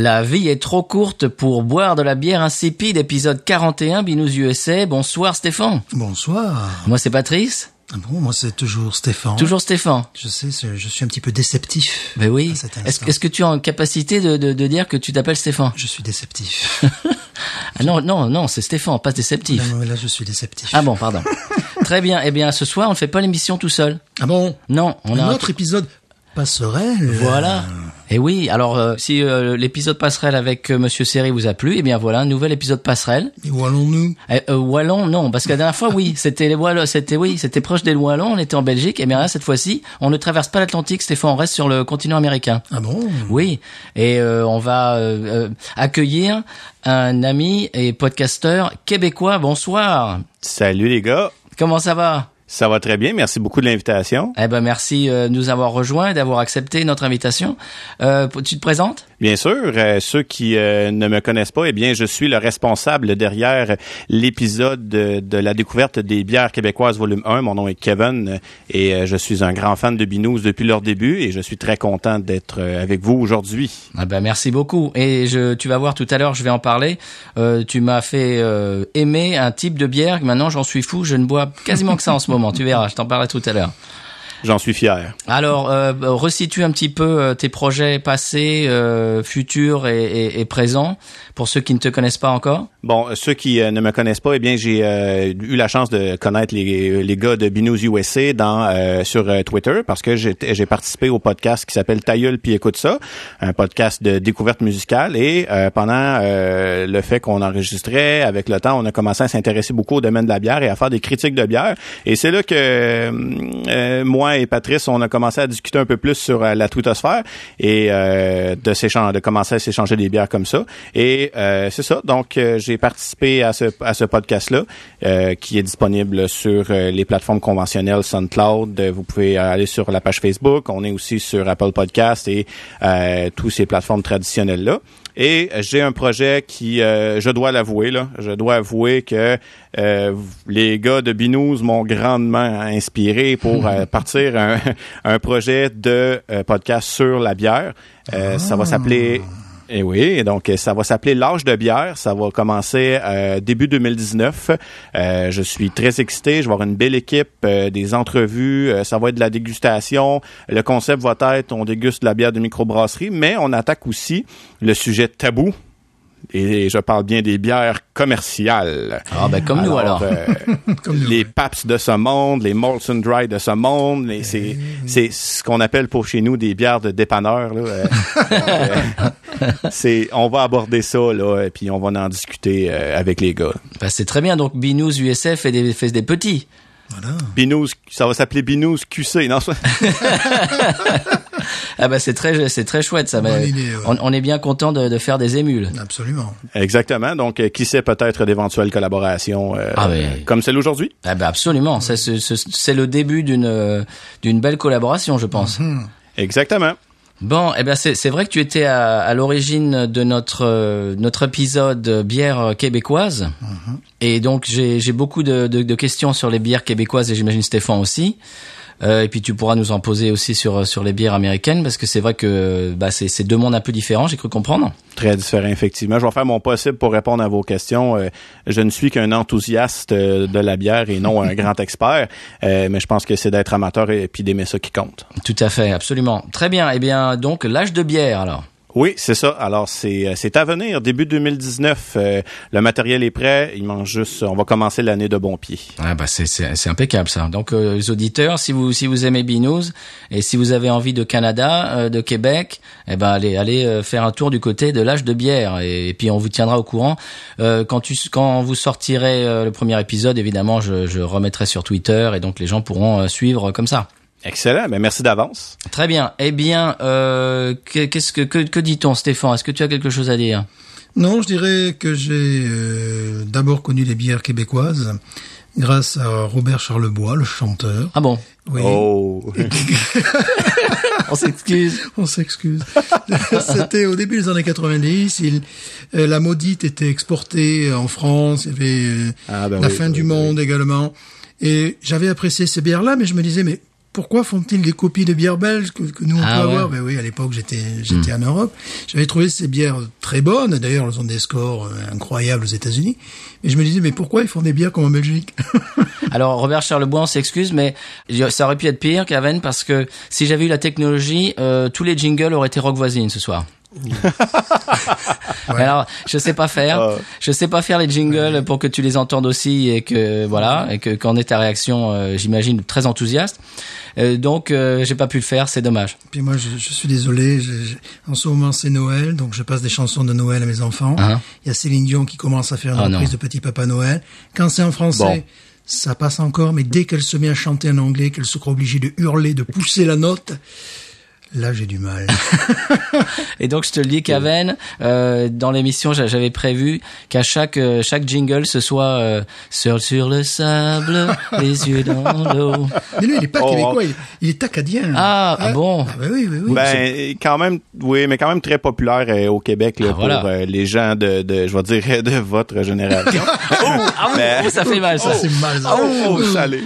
La vie est trop courte pour boire de la bière insipide, épisode 41, Binous USA. Bonsoir Stéphane. Bonsoir. Moi c'est Patrice. Ah bon, moi c'est toujours Stéphane. Toujours Stéphane. Je sais, je suis un petit peu déceptif. Ben oui. Est-ce que tu as en capacité de, de, de dire que tu t'appelles Stéphane? Je suis déceptif. Ah non, non, non, c'est Stéphane, pas déceptif. Non, mais là, je suis déceptif. Ah bon, pardon. Très bien. Eh bien, ce soir, on ne fait pas l'émission tout seul. Ah bon? Non, on a Un un autre épisode passerelle. Voilà. Et oui, alors euh, si euh, l'épisode passerelle avec euh, Monsieur Seri vous a plu, eh bien voilà, un nouvel épisode passerelle. Et où allons-nous? Eh, euh, Wallon, non, parce que la dernière fois, oui, c'était les Wallons, c'était oui, c'était proche des Wallons, on était en Belgique. Et bien là, cette fois-ci, on ne traverse pas l'Atlantique, Stéphane, on reste sur le continent américain. Ah bon? Oui, et euh, on va euh, euh, accueillir un ami et podcasteur québécois. Bonsoir. Salut les gars, Comment ça va? Ça va très bien, merci beaucoup de l'invitation. Eh ben merci euh, de nous avoir rejoints d'avoir accepté notre invitation. Euh, tu te présentes? Bien sûr, euh, ceux qui euh, ne me connaissent pas, eh bien, je suis le responsable derrière l'épisode de, la découverte des bières québécoises volume 1. Mon nom est Kevin euh, et je suis un grand fan de Binous depuis leur début et je suis très content d'être avec vous aujourd'hui. Ah ben merci beaucoup. Et je, tu vas voir tout à l'heure, je vais en parler. Tu m'as fait aimer un type de bière. Maintenant, j'en suis fou. Je ne bois quasiment que ça en ce moment. Tu verras. Je t'en parlerai tout à l'heure. J'en suis fier. Alors, euh, resitue un petit peu euh, tes projets passés, euh, futurs et, présents pour ceux qui ne te connaissent pas encore. Bon, euh, ceux qui euh, ne me connaissent pas, eh bien, j'ai euh, eu la chance de connaître les, les gars de Binous USA dans euh, sur Twitter parce que j'ai j'ai participé au podcast qui s'appelle Tailleul puis écoute ça, un podcast de découverte musicale et pendant le fait qu'on enregistrait avec le temps, on a commencé à s'intéresser beaucoup au domaine de la bière et à faire des critiques de bière et c'est là que moi et Patrice, on a commencé à discuter un peu plus sur la twittosphère et de s'échanger de commencer à s'échanger des bières comme ça et c'est ça. Donc, euh, j'ai participé à ce, à ce podcast-là, euh, qui est disponible sur euh, les plateformes conventionnelles SoundCloud. Euh, Vous pouvez aller sur la page Facebook. On est aussi sur Apple Podcast et euh, toutes ces plateformes traditionnelles-là. Et j'ai un projet qui, euh, je dois l'avouer, là, je dois avouer que euh, les gars de Binous m'ont grandement inspiré pour euh, partir un, un projet de podcast sur la bière. Ça va s'appeler et oui, et donc euh, ça va s'appeler l'âge de bière. Ça va commencer euh, début 2019. Euh, je suis très excité. Je vais avoir une belle équipe, euh, des entrevues. euh, ça va être de la dégustation. Le concept va être on déguste la bière de microbrasserie, mais on attaque aussi le sujet tabou. Et je parle bien des bières commerciales. Ah ben comme nous alors. euh, Comme nous, les ouais. Paps de ce monde, les Molson Dry de ce monde, les- c'est c'est ce qu'on appelle pour chez nous des bières de dépanneur. Là. Euh, euh, c'est on va aborder ça là, et puis on va en discuter euh, avec les gars. Ben, c'est très bien. Donc Binous USF fait des, fait des petits. Voilà. Binous, ça va s'appeler Binous QC, non? ça- Ah ben c'est très c'est très chouette ça. Bonne idée, ouais. on, on est bien content de, de faire des émules. Absolument. Exactement. Donc, euh, qui sait peut-être d'éventuelles collaborations euh, Ah, comme celle aujourd'hui. Ah ben absolument. C'est le début d'une euh, d'une belle collaboration, je pense. Exactement. Bon, eh ben c'est c'est vrai que tu étais à, à l'origine de notre euh, notre épisode bière québécoise, et donc j'ai j'ai beaucoup de, de, de questions sur les bières québécoises et j'imagine Stéphane aussi. Euh, et puis tu pourras nous en poser aussi sur sur les bières américaines parce que c'est vrai que bah c'est c'est deux mondes un peu différents. J'ai cru comprendre. Très différent, effectivement. Je vais faire mon possible pour répondre à vos questions. Euh, je ne suis qu'un enthousiaste euh, de la bière et non un grand expert, Euh, mais je pense que c'est d'être amateur et puis d'aimer ça qui compte. Tout à fait, absolument. Très bien. Eh bien donc l'âge de bière alors. Oui, c'est ça. Alors, c'est euh, à venir, début 2019. Euh, le matériel est prêt. Il manque juste... On va commencer l'année de bon pied. Ah bah c'est impeccable ça. Donc euh, les auditeurs, si vous si vous aimez Binous et si vous avez envie de Canada, euh, de Québec, eh ben allez allez euh, faire un tour du côté de l'âge de bière et, et puis on vous tiendra au courant Euh, quand tu quand vous sortirez le premier épisode. Évidemment, je je remettrai sur Twitter et donc les gens pourront suivre comme ça. Excellent. Mais merci d'avance. Très bien. Eh bien, euh, que- qu'est-ce que que, que dit-on, Stéphane? Est-ce que tu as quelque chose à dire? Non, je dirais que j'ai euh, d'abord connu les bières québécoises grâce à Robert Charlebois, le chanteur. Ah bon? Oui. Oh. On s'excuse. On s'excuse. C'était au début des années 90. Il, euh, la maudite était exportée en France. Il y avait euh, Ah, ben la oui, fin oui, du oui. monde également. Et j'avais apprécié ces bières-là, mais je me disais, mais pourquoi font-ils des copies de bières belges que, que nous on Ah peut ouais. avoir Ben oui, à l'époque j'étais j'étais en Europe. J'avais trouvé ces bières très bonnes. D'ailleurs, elles ont des scores euh, incroyables aux États-Unis. Mais je me disais, mais pourquoi ils font des bières comme en Belgique Alors Robert Charlebois, on s'excuse, mais ça aurait pu être pire qu'Aven parce que si j'avais eu la technologie, euh, tous les jingles auraient été rock voisine ce soir. Alors, je sais pas faire. Ah. Je sais pas faire les jingles pour que tu les entendes aussi et que voilà et que qu'en est ta réaction, euh, j'imagine très enthousiaste. Euh, donc, euh, j'ai pas pu le faire, c'est dommage. Puis moi, je, je suis désolé. je- je- en ce moment, c'est Noël, donc je passe des chansons de Noël à mes enfants. Hein Il y a Céline Dion qui commence à faire une Ah, reprise non. de Petit Papa Noël. Quand c'est en français, Bon. ça passe encore, mais dès qu'elle se met à chanter en anglais, qu'elle se croit obligée de hurler, de pousser la note, là, j'ai du mal. Et donc je te le dis qu'Aven, euh, dans l'émission, j'a- j'avais prévu qu'à chaque euh, chaque jingle ce soit euh, seul sur le sable, les yeux dans l'eau. mais lui, il est pas Oh. québécois, il, il est acadien. Ah, ah bon? Ah, ben oui, oui, oui. Ben, quand même, oui, mais quand même très populaire euh, au Québec là, Ah, voilà. pour euh, les gens de, de, je vais dire, de votre génération. Ah oui, Mais- oh, ça fait mal ça. Ça, c'est mal. ça. oh, salé.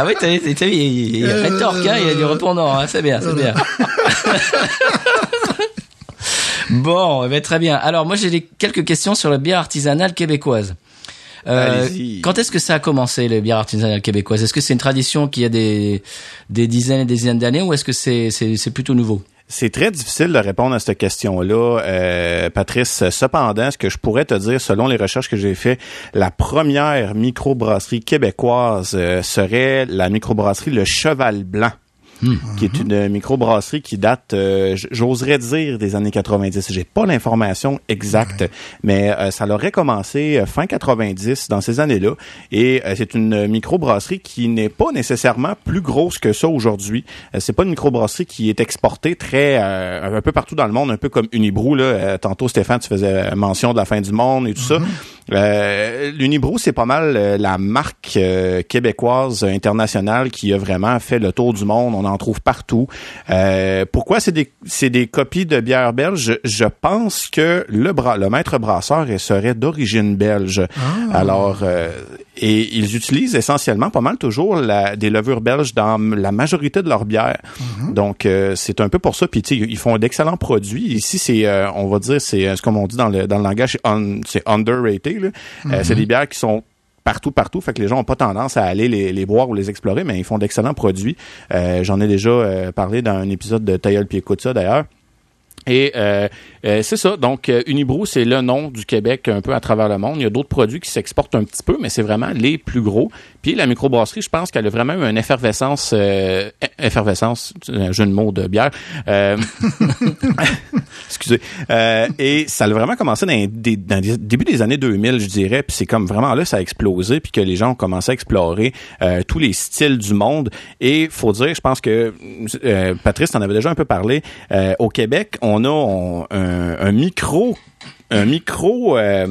Ah, oui. oui, t'as, t'as, il, il, a rétorque, hein, il a du répondant, hein, c'est bien, c'est bien. bon, eh ben, très bien. Alors moi j'ai quelques questions sur la bière artisanale québécoise. Euh, quand est-ce que ça a commencé les bières artisanales québécoises Est-ce que c'est une tradition qui a des des dizaines et des dizaines d'années ou est-ce que c'est plutôt nouveau? C'est très difficile de répondre à cette question-là, euh, Patrice. Cependant, ce que je pourrais te dire, selon les recherches que j'ai faites, la première microbrasserie québécoise euh, serait la microbrasserie Le Cheval Blanc. Qui est une microbrasserie qui date, euh, j'oserais dire, des années 90. J'ai pas l'information exacte, mais euh, ça l'aurait commencé euh, fin 90, dans ces années-là. Et euh, c'est une microbrasserie qui n'est pas nécessairement plus grosse que ça aujourd'hui. C'est pas une microbrasserie qui est exportée très euh, un peu partout dans le monde, un peu comme Unibrou. Là. Tantôt, Stéphane, tu faisais mention de la fin du monde et tout ça. Euh, L'Unibrou, c'est pas mal euh, la marque euh, québécoise internationale qui a vraiment fait le tour du monde. On en trouve partout. Euh, pourquoi c'est des, c'est des copies de bière belge? Je, je pense que le, bra le maître brasseur serait d'origine belge. Alors, euh, et ils utilisent essentiellement pas mal toujours la, des levures belges dans la majorité de leurs bières. Donc, euh, c'est un peu pour ça. Puis, ils font d'excellents produits. Ici, c'est, euh, on va dire, c'est, comme on dit dans le, dans le langage, c'est un- Euh, c'est des bières qui sont partout, partout. Fait que les gens ont pas tendance à aller les, les boire ou les explorer, mais ils font d'excellents produits. Euh, J'en ai déjà euh, parlé dans un épisode de Tailleul écoute ça d'ailleurs. Et euh, euh, c'est ça. Donc, euh, c'est le nom du Québec un peu à travers le monde. Il y a d'autres produits qui s'exportent un petit peu, mais c'est vraiment les plus gros. Puis la microbrasserie, je pense qu'elle a vraiment eu une effervescence, euh, effervescence, c'est un jeu de mots de bière. Euh, excusez. Euh, et ça a vraiment commencé dans les, des- dans les débuts des années 2000, je dirais. Puis c'est comme vraiment là, ça a explosé, puis que les gens ont commencé à explorer euh, tous les styles du monde. Et faut dire, je pense que euh, Patrice en avait déjà un peu parlé. euh, au Québec, on a on- un, un micro, un micro. euh,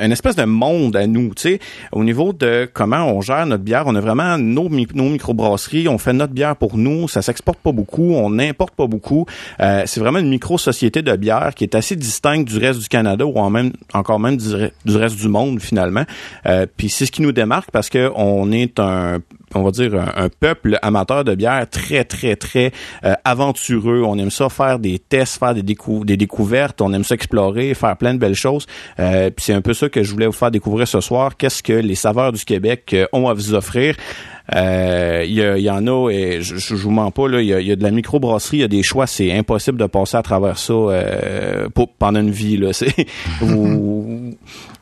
une espèce de monde à nous, tu sais, au niveau de comment on gère notre bière. On a vraiment nos, mi- nos on fait notre bière pour nous, ça s'exporte pas beaucoup, on n'importe pas beaucoup. Euh, c'est vraiment une micro-société de bière qui est assez distincte du reste du Canada ou en même, encore même du reste du monde finalement. Euh, Puis c'est ce qui nous démarque parce que on est un on va dire un, peuple amateur de bière très très très euh, aventureux. On aime ça faire des tests, faire des, décou- des découvertes. On aime ça explorer, faire plein de belles choses. Euh, puis c'est un peu ça que je voulais vous faire découvrir ce soir. Qu'est-ce que les saveurs du Québec euh, ont à vous offrir? Il y, en a, et je, je, vous mens pas, il y a, de la microbrasserie, il y a des choix, c'est impossible de passer à travers ça pendant une vie. Là.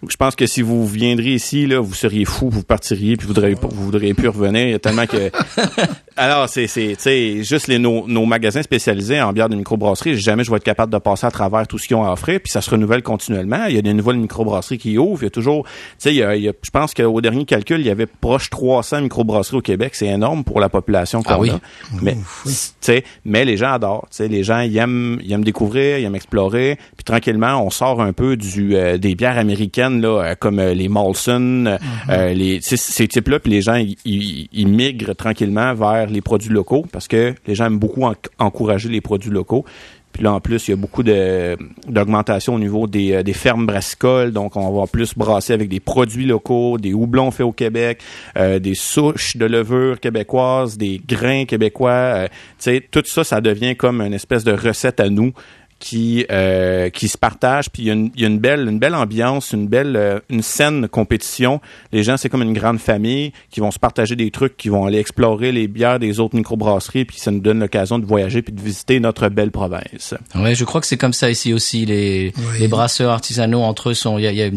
je pense que si vous viendriez ici, là, vous seriez fou, vous partiriez, puis vous voudriez, vous voudriez plus revenir. Il y a tellement que. Alors, c'est, c'est, juste les, nos, nos magasins spécialisés en bière de microbrasserie, jamais je vais être capable de passer à travers tout ce qu'ils ont à offrir, puis ça se renouvelle continuellement. Il y a des nouvelles microbrasseries qui ouvrent. Il y a toujours, tu sais, il y a, il y a- je pense qu'au dernier calcul, il y avait proche 300 microbrasseries au Québec. C'est énorme pour la population qu'on Ah oui? a. Mais, tu sais, mais les gens adorent. Tu sais, les gens ils aiment, ils aiment découvrir, ils aiment explorer. Puis tranquillement, on sort un peu du euh, des bières américaines américaines, là, comme les Molson, mm-hmm. les, ces types-là, puis les gens, ils migrent tranquillement vers les produits locaux parce que les gens aiment beaucoup encourager les produits locaux. Puis là, en plus, il y a beaucoup d'augmentation au niveau des, euh, des, fermes brassicoles. Donc, on va plus brasser avec des produits locaux, des houblons faits au Québec, euh, des souches de levure québécoises, des grains québécois. Euh, tu sais, tout ça, ça devient comme une espèce de recette à nous qui euh, qui se partagent puis il y, a une, y a une belle une belle ambiance une belle euh, une saine compétition les gens c'est comme une grande famille qui vont se partager des trucs qui vont aller explorer les bières des autres microbrasseries puis ça nous donne l'occasion de voyager puis de visiter notre belle province ouais je crois que c'est comme ça ici aussi les les brasseurs artisanaux entre eux sont il y a il y a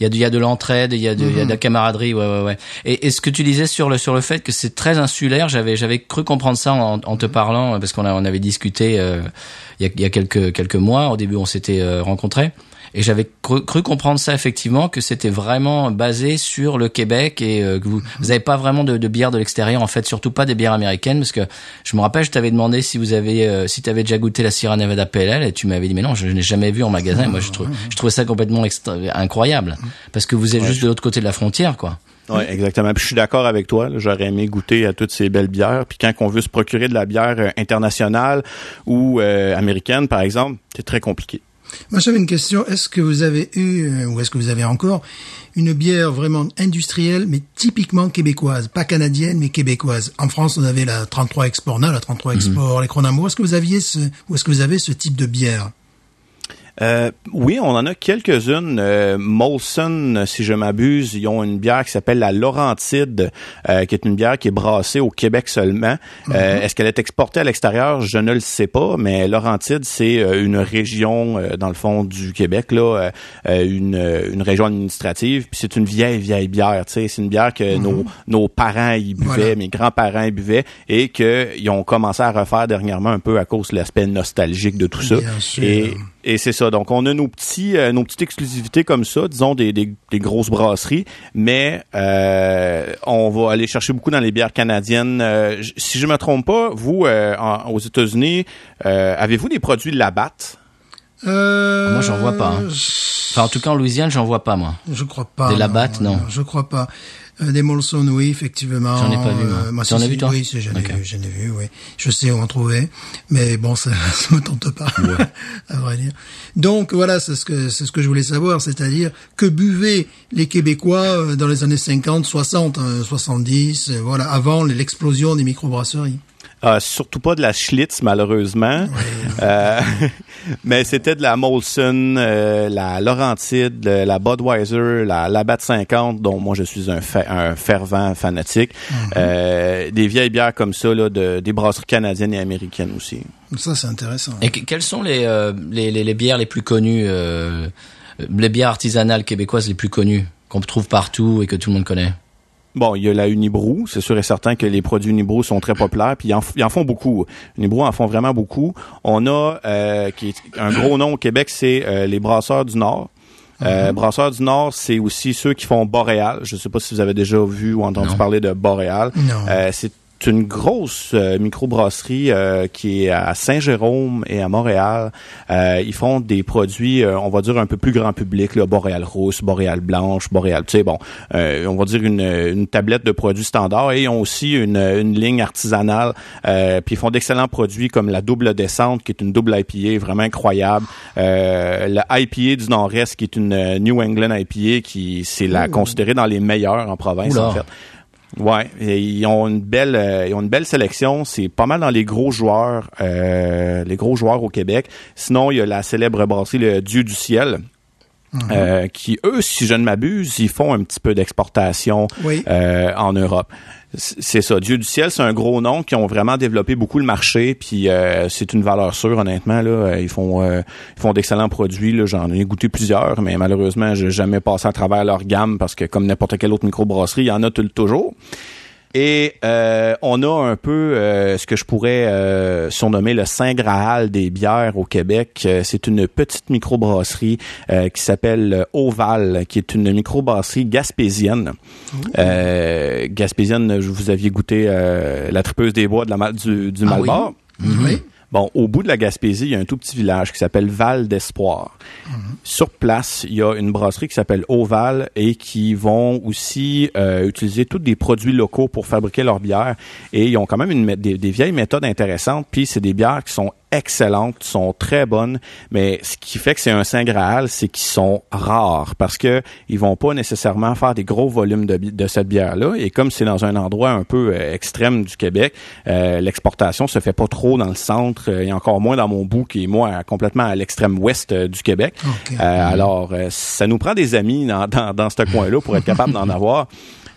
il y a de, l'entraide il y a de il y a de la mhm. camaraderie ouais ouais ouais et, et ce que tu disais sur le sur le fait que c'est très insulaire j'avais j'avais cru comprendre ça en, en te parlant parce qu'on a on avait discuté euh, il y a, il y a quelques quelques mois. Au début, on s'était euh, rencontrés. Et j'avais cru, comprendre ça effectivement que c'était vraiment basé sur le Québec et euh, que vous n'avez pas vraiment de, de bière de l'extérieur en fait surtout pas des bières américaines parce que je me rappelle je t'avais demandé si vous avez euh, si tu avais déjà goûté la Sierra Nevada PLL et tu m'avais dit mais non je, n'ai jamais vu en magasin et moi je trouve je trouvais ça complètement incroyable parce que vous êtes juste de l'autre côté de la frontière quoi. Oui, exactement. Puis je suis d'accord avec toi. J'aurais aimé goûter à toutes ces belles bières. Puis quand on veut se procurer de la bière euh, internationale ou euh, américaine, par exemple, c'est très compliqué. Moi, j'avais une question. Est-ce que vous avez eu, euh, ou est-ce que vous avez encore, une bière vraiment industrielle, mais typiquement québécoise, pas canadienne, mais québécoise En France, on avait la 33 Exporna, la 33 mhm. Export, les Cronamo. Est-ce que vous aviez ce, ou est-ce que vous avez ce type de bière? Euh, oui, on en a quelques-unes. Euh, Molson, si je m'abuse, ils ont une bière qui s'appelle la Laurentide, euh, qui est une bière qui est brassée au Québec seulement. Mhm. Est-ce qu'elle est exportée à l'extérieur? Je ne le sais pas, mais Laurentide, c'est une région, dans le fond, du Québec, là, une, une région administrative. Puis c'est une vieille, vieille bière. C'est une bière que nos, mhm. nos parents y buvaient, mes grands-parents y buvaient, et qu'ils ont commencé à refaire dernièrement un peu à cause de l'aspect nostalgique de tout ça. Et et c'est ça. Donc, on a nos petits, euh, nos petites exclusivités comme ça, disons des, des, grosses brasseries, mais euh, on va aller chercher beaucoup dans les bières canadiennes. Euh, si je me trompe pas, vous aux États-Unis, avez-vous des produits de la batte? Moi, j'en vois pas. Hein. Enfin, en tout cas, en Louisiane, j'en vois pas, moi. Je crois pas. Des Labatt, non. non. Je crois pas. Euh, des Molson, oui, effectivement. J'en ai pas vu, moi. Euh, moi T'en as vu, toi Oui, j'en ai vu, j'en ai vu, oui. Je sais où en trouver, mais bon, ça, ça me tente pas, à vrai dire. Donc, voilà, c'est ce que, c'est ce que je voulais savoir, c'est-à-dire que buvaient les Québécois euh, dans les années 50, 60, 70, voilà, avant l'explosion des microbrasseries? Euh, surtout pas de la Schlitz, malheureusement. Euh, mais c'était de la Molson, euh, la Laurentide, la Budweiser, la Labatt 50, dont moi je suis un, un fervent fanatique. Mhm. des vieilles bières comme ça, là, de, des brasseries canadiennes et américaines aussi. Ça, c'est intéressant. Et quelles sont les, les, les, les, bières les plus connues, les bières artisanales québécoises les plus connues, qu'on trouve partout et que tout le monde connaît? Bon, il y a la Unibrou. C'est sûr et certain que les produits Unibrou sont très populaires, puis ils en, en font beaucoup. Unibrou en font vraiment beaucoup. On a euh, qui est un gros nom au Québec, c'est euh, les Brasseurs du Nord. Euh, mm-hmm. Brasseurs du Nord, c'est aussi ceux qui font Boréal. Je ne sais pas si vous avez déjà vu ou entendu parler de Boréal. Euh, c'est une grosse euh, microbrasserie euh, qui est à Saint-Jérôme et à Montréal. Euh, ils font des produits, euh, on va dire un peu plus grand public, là, boréal rousse, boréal blanche, boréal, tu sais, bon, on va dire une, une, tablette de produits standards et ils ont aussi une, une ligne artisanale. puis ils font d'excellents produits comme la double descente, qui est une double IPA vraiment incroyable. la IPA du Nord-Est, qui est une New England IPA, qui c'est la considérée dans les meilleurs en province, en fait. Ouais, ils ont une belle, euh, ils ont une belle sélection. C'est pas mal dans les gros joueurs, euh, les gros joueurs au Québec. Sinon, il y a la célèbre brasserie le Dieu du ciel. Mhm. Euh, qui eux, si je ne m'abuse, ils font un petit peu d'exportation en Europe c'est ça. Dieu du ciel, c'est un gros nom qui ont vraiment développé beaucoup le marché, puis euh, c'est une valeur sûre, honnêtement. Là, euh, ils font euh, ils font d'excellents produits. Là, j'en ai goûté plusieurs, mais malheureusement, j'ai jamais passé à travers leur gamme parce que comme n'importe quelle autre microbrasserie, il y en a toujours. Et euh, on a un peu euh, ce que je pourrais euh, surnommer le Saint Graal des bières au Québec. C'est une petite microbrasserie qui s'appelle Oval, qui est une microbrasserie gaspésienne. gaspésienne, vous aviez goûté la tripeuse des bois de la, du, du ah Oui. Bon, au bout de la Gaspésie, il y a un tout petit village qui s'appelle Val d'Espoir. Sur place, il y a une brasserie qui s'appelle Oval et qui vont aussi euh, utiliser tous des produits locaux pour fabriquer leur bière. Et ils ont quand même une, des, des vieilles méthodes intéressantes. Puis c'est des bières qui sont excellentes, sont très bonnes, mais ce qui fait que c'est un saint graal, c'est qu'ils sont rares parce que ils vont pas nécessairement faire des gros volumes de, de cette bière-là. Et comme c'est dans un endroit un peu euh, extrême du Québec, euh, l'exportation se fait pas trop dans le centre euh, et encore moins dans mon bout qui est moi complètement à l'extrême ouest euh, du Québec. Euh, alors, euh, ça nous prend des amis dans, dans, dans ce coin-là pour être capable d'en avoir.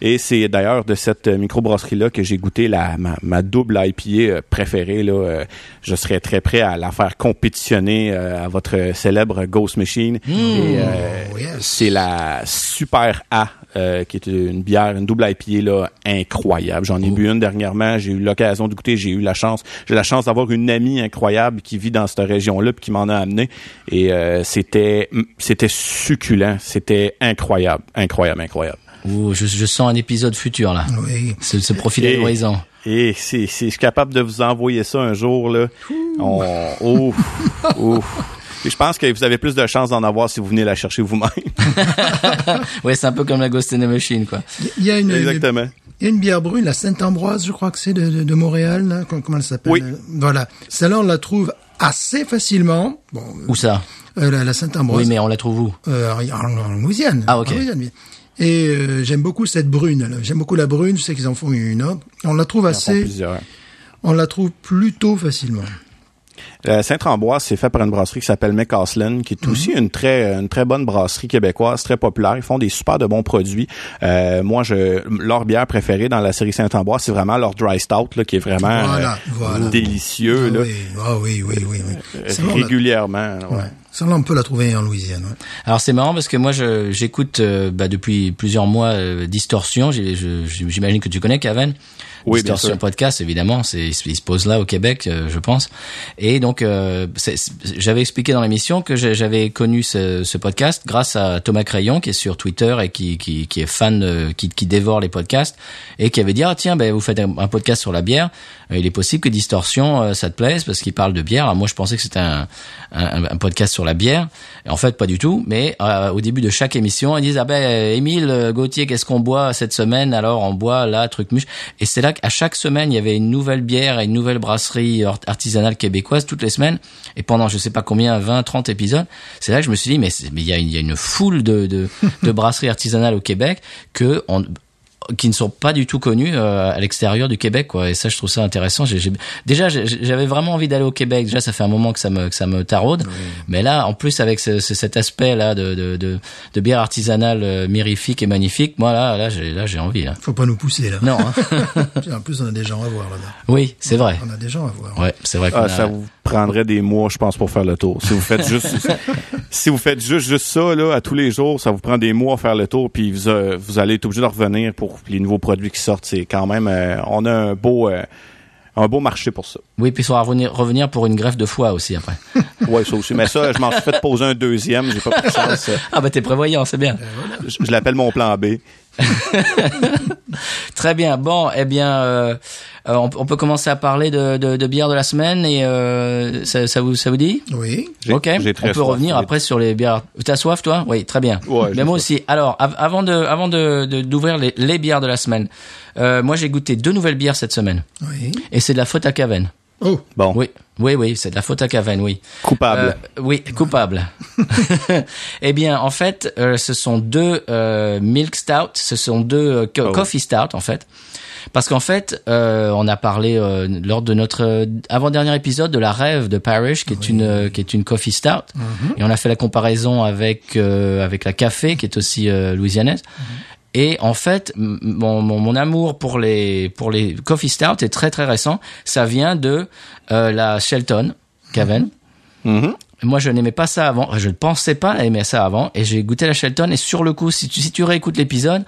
Et c'est d'ailleurs de cette euh, microbrasserie-là que j'ai goûté la, ma, ma double IPA euh, préférée. Là, Euh, je serais très prêt à la faire compétitionner à votre célèbre Ghost Machine. Et, euh, Oh, yes. c'est la Super A, euh, qui est une bière, une double IPA là, incroyable. J'en ai bu une dernièrement. J'ai eu l'occasion de goûter. J'ai eu la chance. J'ai la chance d'avoir une amie incroyable qui vit dans cette région-là puis qui m'en a amené. Et euh, c'était c'était succulent. C'était incroyable, incroyable, incroyable. Ouh, je, je sens un épisode futur là. Oui. Ce, ce profil Et- horizon. Et c'est, c'est, je suis capable de vous envoyer ça un jour, là. On, ouf, ouf. Et je pense que vous avez plus de chances d'en avoir si vous venez la chercher vous-même. Ouais, c'est un peu comme la Ghost in the Machine quoi. Il y a une, Exactement. il y a une bière brune, la Sainte-Ambroise, je crois que c'est de, de, de Montréal, là. Comment, elle s'appelle? Oui. Voilà. Celle-là, on la trouve assez facilement. Bon, Où ça? euh, la, la Sainte-Ambroise. Oui, mais on la trouve où? Euh, en, en Louisiane. Ah, ok. En Louisiane, bien. Et euh, j'aime beaucoup cette brune. J'aime beaucoup la brune. Je sais qu'ils en font une autre. On la trouve assez. On la trouve plutôt facilement. Euh, Saint-Ambroise, c'est fait par une brasserie qui s'appelle McCaslin, qui est aussi une très une très bonne brasserie québécoise, très populaire. Ils font des super de bons produits. Euh, moi, je leur bière préférée dans la série Saint-Ambroise, c'est vraiment leur dry stout, là, qui est vraiment Voilà, euh, voilà. délicieux, Ah là, oui, ah oui, oui, oui. oui. euh, régulièrement. ouais. ouais. Celle-là, on peut la trouver en Louisiane. ouais. Alors c'est marrant parce que moi j'écoute euh, bah, depuis plusieurs mois euh, Distorsion. J'imagine que tu connais Kevin. Oui, sûr. podcast évidemment. C'est il se pose là au Québec, euh, je pense. Et donc euh, j'avais expliqué dans l'émission que j'avais connu ce, ce podcast grâce à Thomas Crayon qui est sur Twitter et qui qui, qui est fan, euh, qui, qui dévore les podcasts et qui avait dit ah tiens ben vous faites un, un podcast sur la bière. Il est possible que Distorsion ça te plaise parce qu'il parle de bière. Alors moi je pensais que c'était un, un, un podcast sur la bière. Et en fait pas du tout. Mais euh, au début de chaque émission ils disent ah ben Émile Gauthier qu'est-ce qu'on boit cette semaine? Alors on boit là truc muche. Et c'est là qu'à chaque semaine il y avait une nouvelle bière et une nouvelle brasserie art- artisanale québécoise toutes les semaines. Et pendant je sais pas combien 20 30 épisodes, c'est là que je me suis dit mais il y a, une- foule de, brasseries artisanales au Québec que qui ne sont pas du tout connus euh, à l'extérieur du Québec quoi et ça je trouve ça intéressant j'ai, j'ai- déjà j'ai- j'avais vraiment envie d'aller au Québec déjà ça fait un moment que ça me que ça me taraude mais là en plus avec ce, ce- cet aspect là de de, de, de bière artisanale euh, mirifique et magnifique moi là là j'ai là j'ai envie là Faut pas nous pousser, là. non hein. En plus, on a des gens à voir là-bas. oui c'est vrai On a des gens à voir. ouais c'est vrai Ah, a- ça vous prendrait des mois, je pense, pour faire le tour. Si vous faites juste, si vous faites juste, juste ça, là, à tous les jours, ça vous prend des mois à faire le tour, puis vous, euh, vous allez être obligé de revenir pour les nouveaux produits qui sortent. C'est quand même, euh, on a un beau, euh, un beau marché pour ça. oui puis il faudra revenir pour une greffe de foie aussi après Ouais, ça aussi. Mais ça, je m'en suis fait poser un deuxième. J'ai pas pris de chance. ah bah t'es prévoyant c'est bien Je, je l'appelle mon plan B. Très bien. Bon, eh bien, euh, euh, on, on peut commencer à parler de, de, de bière de la semaine et euh, ça, ça vous ça vous dit? Oui. J'ai- Ok. on peut soif, revenir après sur les bières. T'as soif toi? Oui, très bien. Ouais, Mais moi soif. aussi. Alors, av- avant de avant de de- d'ouvrir les, les bières de la semaine, euh, moi j'ai goûté deux nouvelles bières cette semaine Oui. et c'est de la faute à Caven. Oh. Bon, Oui, oui, oui, c'est de la faute à Caven, oui. coupable. Euh, oui, coupable. eh bien, en fait, euh, ce sont deux euh, milk stout, ce sont deux euh, co- Oh. coffee stout, en fait. Parce qu'en fait, euh, on a parlé euh, lors de notre avant-dernier épisode de la rêve de Parish, qui est une euh, qui est une coffee stout, et on a fait la comparaison avec euh, avec la café, qui est aussi euh, louisianaise. Et en fait, mon, mon, mon amour pour les pour les coffee stout est très très récent. Ça vient de euh, la Shelton Caven. Mhm. Moi, je n'aimais pas ça avant. Je ne pensais pas aimer ça avant. Et j'ai goûté la Shelton. Et sur le coup, si tu, si tu réécoutes l'épisode,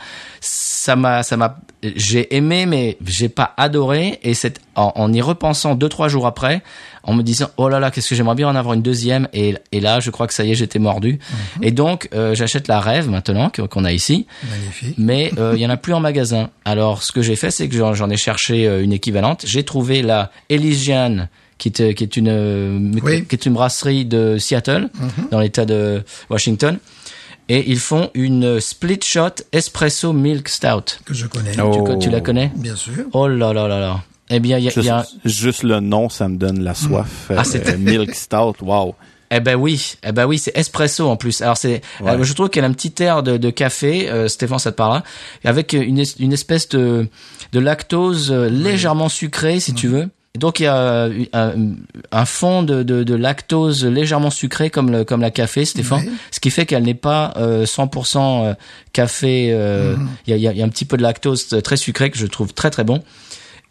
ça m'a, ça m'a, j'ai aimé, mais j'ai pas adoré. Et c'est en, en y repensant deux, trois jours après, en me disant, oh là là, qu'est-ce que j'aimerais bien en avoir une deuxième. Et, et là, je crois que ça y est, j'étais mordu. Et donc, euh, j'achète la rêve maintenant qu'on a ici. Magnifique. Mais euh, il y en a plus en magasin. Alors, ce que j'ai fait, c'est que j'en ai cherché euh, une équivalente. J'ai trouvé la Elysian qui est, qui est une, euh, Oui. qui est une brasserie de Seattle, dans l'État de Washington. Et ils font une split shot espresso milk stout. Que je connais. Oh. Tu, tu la connais? Bien sûr. Oh là là là là. Eh bien, il y a, il Juste, y a- juste le nom, ça me donne la soif. Ah, c'est- Euh, Milk Stout, wow. Eh ben oui, eh ben oui, c'est espresso en plus. Alors c'est, Ouais. euh, je trouve qu'elle a un petit air de, de café. euh, Stéphane, ça te parle Avec une, es- une espèce de, de lactose euh, légèrement sucrée, si tu veux. Et donc il y a euh, un, fond de, de, de lactose légèrement sucré comme le, comme la café, Stéphane. Ce qui fait qu'elle n'est pas euh, 100% euh, café. euh, Il y, a, il y a- il y a un petit peu de lactose très sucré que je trouve très très bon.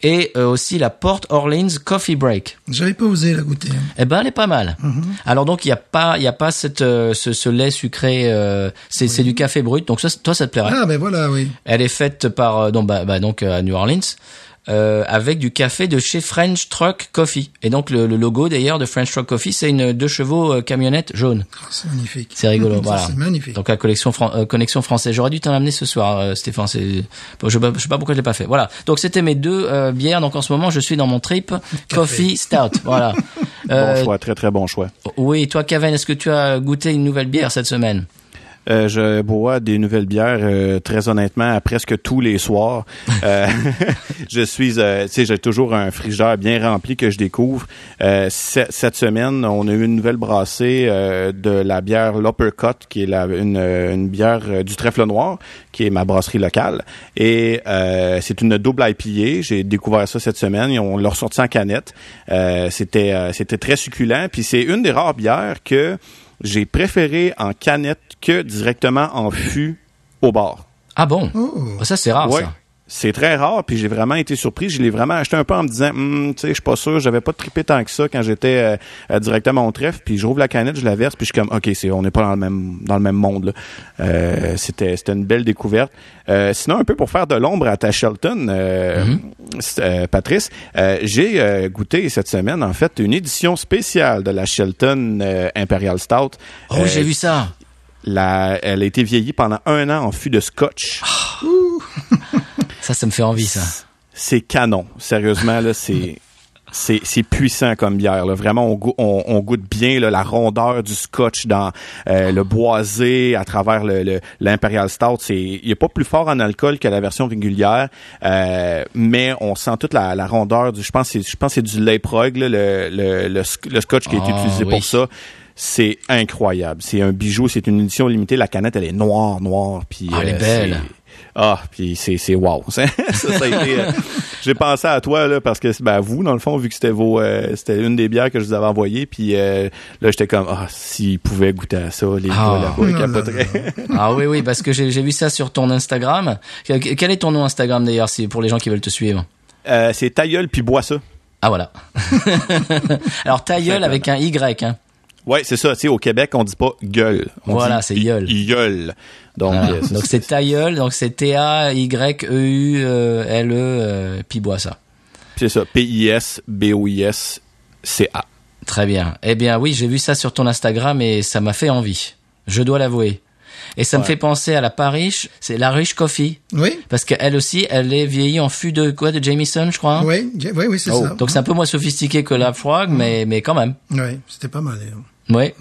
Et euh, aussi la Port Orleans Coffee Break. J'avais pas osé la goûter. hein. Eh ben, elle est pas mal. Mhm. Alors donc il y a pas, il y a pas cette, euh, ce, ce lait sucré. euh, c'est du café brut. Donc ça, toi, ça te plairait. Ah, ben voilà, oui. Elle est faite par donc bah, bah, donc à New Orleans. Euh, avec du café de chez French Truck Coffee. Et donc le, le logo d'ailleurs de French Truck Coffee, c'est une deux chevaux euh, camionnette jaune. Ah, c'est magnifique. C'est rigolo, voilà. C'est magnifique. Donc la collection fran- euh, connexion française. J'aurais dû t'en amener ce soir, euh, Stéphane. C'est, bon, je, sais pas- je sais pas pourquoi je l'ai pas fait. Voilà. Donc c'était mes deux euh, bières. Donc en ce moment, je suis dans mon trip coffee stout. Voilà. Bon Euh, choix, très très bon choix. oui, toi, Kevin, est-ce que tu as goûté une nouvelle bière cette semaine? Euh, je bois des nouvelles bières euh, très honnêtement à presque tous les soirs. Euh, je suis, euh, tu sais, j'ai toujours un frigeur bien rempli que je découvre. Euh, ce- cette semaine, on a eu une nouvelle brassée euh, de la bière L'Uppercut, qui est la, une, une bière du Trèfle Noir, qui est ma brasserie locale. Et c'est une double IPA. J'ai découvert ça cette semaine. Ils ont l'a ressorti en canette. C'était, c'était très succulent. Puis c'est une des rares bières que j'ai préféré en canette que directement en fût au bar. Ah bon? Oh. Ça, c'est rare, Ouais. ça. C'est très rare, puis j'ai vraiment été surpris. Je l'ai vraiment acheté un peu en me disant, Hum, tu sais, je suis pas sûr, j'avais pas trippé tant que ça quand j'étais euh, euh, directement au trèfle. Puis je rouvre la canette, je la verse, puis je suis comme, ok, c'est, on n'est pas dans le même dans le même monde. Là. Euh, c'était c'était une belle découverte. Euh, sinon, un peu pour faire de l'ombre à ta Shelton, euh, euh, Patrice, euh, j'ai euh, goûté cette semaine en fait une édition spéciale de la Shelton euh, Imperial Stout. Oh, Euh, j'ai vu ça. La, elle a été vieillie pendant un an en fût de scotch. Ça, ça me fait envie, ça. C'est canon. Sérieusement, là, c'est. C'est, c'est puissant comme bière. Là. Vraiment, on, goûte, on, on goûte bien là, la rondeur du scotch dans euh, le boisé à travers le, le- l'Imperial Stout. C'est, il est pas plus fort en alcool que la version régulière, euh, mais on sent toute la, la rondeur du. Je pense, que c'est, je pense que c'est du lait prog, là, le, le, le, sc- le scotch qui a été Ah, utilisé oui. pour ça. C'est incroyable. C'est un bijou. C'est une édition limitée. La canette, elle est noire, noire. Puis, Ah, elle est euh, belle. c'est- Ah, puis c'est c'est wow. ça, ça a été. euh, J'ai pensé à toi là parce que ben vous dans le fond vu que c'était vos euh, c'était une des bières que je vous avais envoyées puis euh, là j'étais comme ah s'ils pouvaient goûter à ça les Ah. gars là-bas ils Oh là capoteraient. Ah oui, oui, parce que j'ai vu ça sur ton Instagram. Quel est ton nom Instagram, d'ailleurs, si, pour les gens qui veulent te suivre? Euh, c'est ta gueule puis bois ça. Ah, voilà. Alors, ta gueule avec un Y, hein. Ouais, c'est ça. Tu sais, au Québec, on dit pas gueule. On Voilà, c'est gueule. Gueule. Donc, Voilà. euh, Donc, c'est ta gueule, donc c'est T-A-Y-E-U-L-E, euh, puis bois ça. c'est ça. P-I-S-B-O-I-S-C-A. Très bien. Eh bien, oui, j'ai vu ça sur ton Instagram et ça m'a fait envie. Je dois l'avouer. Et ça me fait penser à la Parish, c'est la Riche Coffee. Oui, Parce qu'elle aussi, elle est vieillie en fût de quoi, de Jameson, je crois. hein? Oui, oui, oui, c'est Oh, ça. donc c'est un peu moins sophistiqué que la Frog, mais, mais quand même. Oui, c'était pas mal. d'ailleurs. Oui.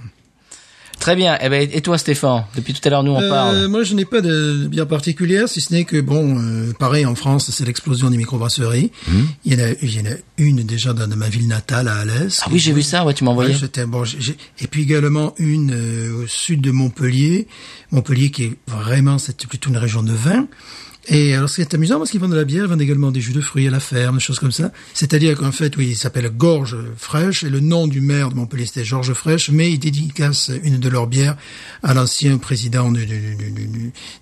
Très bien. Eh ben, et toi, Stéphane Depuis tout à l'heure, nous, on Euh, parle. moi, je n'ai pas de bière particulière, si ce n'est que, bon, euh, pareil, en France, c'est l'explosion des microbrasseries. Il, y en a, il y en a une déjà dans, dans ma ville natale, à Alès. Ah oui, j'ai vu ça, ouais, tu m'as envoyé. Ouais, bon. et puis également une euh, au sud de Montpellier, Montpellier qui est vraiment, c'était plutôt une région de vin. Et alors, c'est amusant parce qu'ils vendent de la bière, ils vendent également des jus de fruits à la ferme, des choses comme ça. C'est-à-dire qu'en fait, oui, il s'appelle Gorge Fraîche, et le nom du maire de Montpellier, c'était Georges Fraîche, mais ils dédicacent une de leurs bières à l'ancien président de,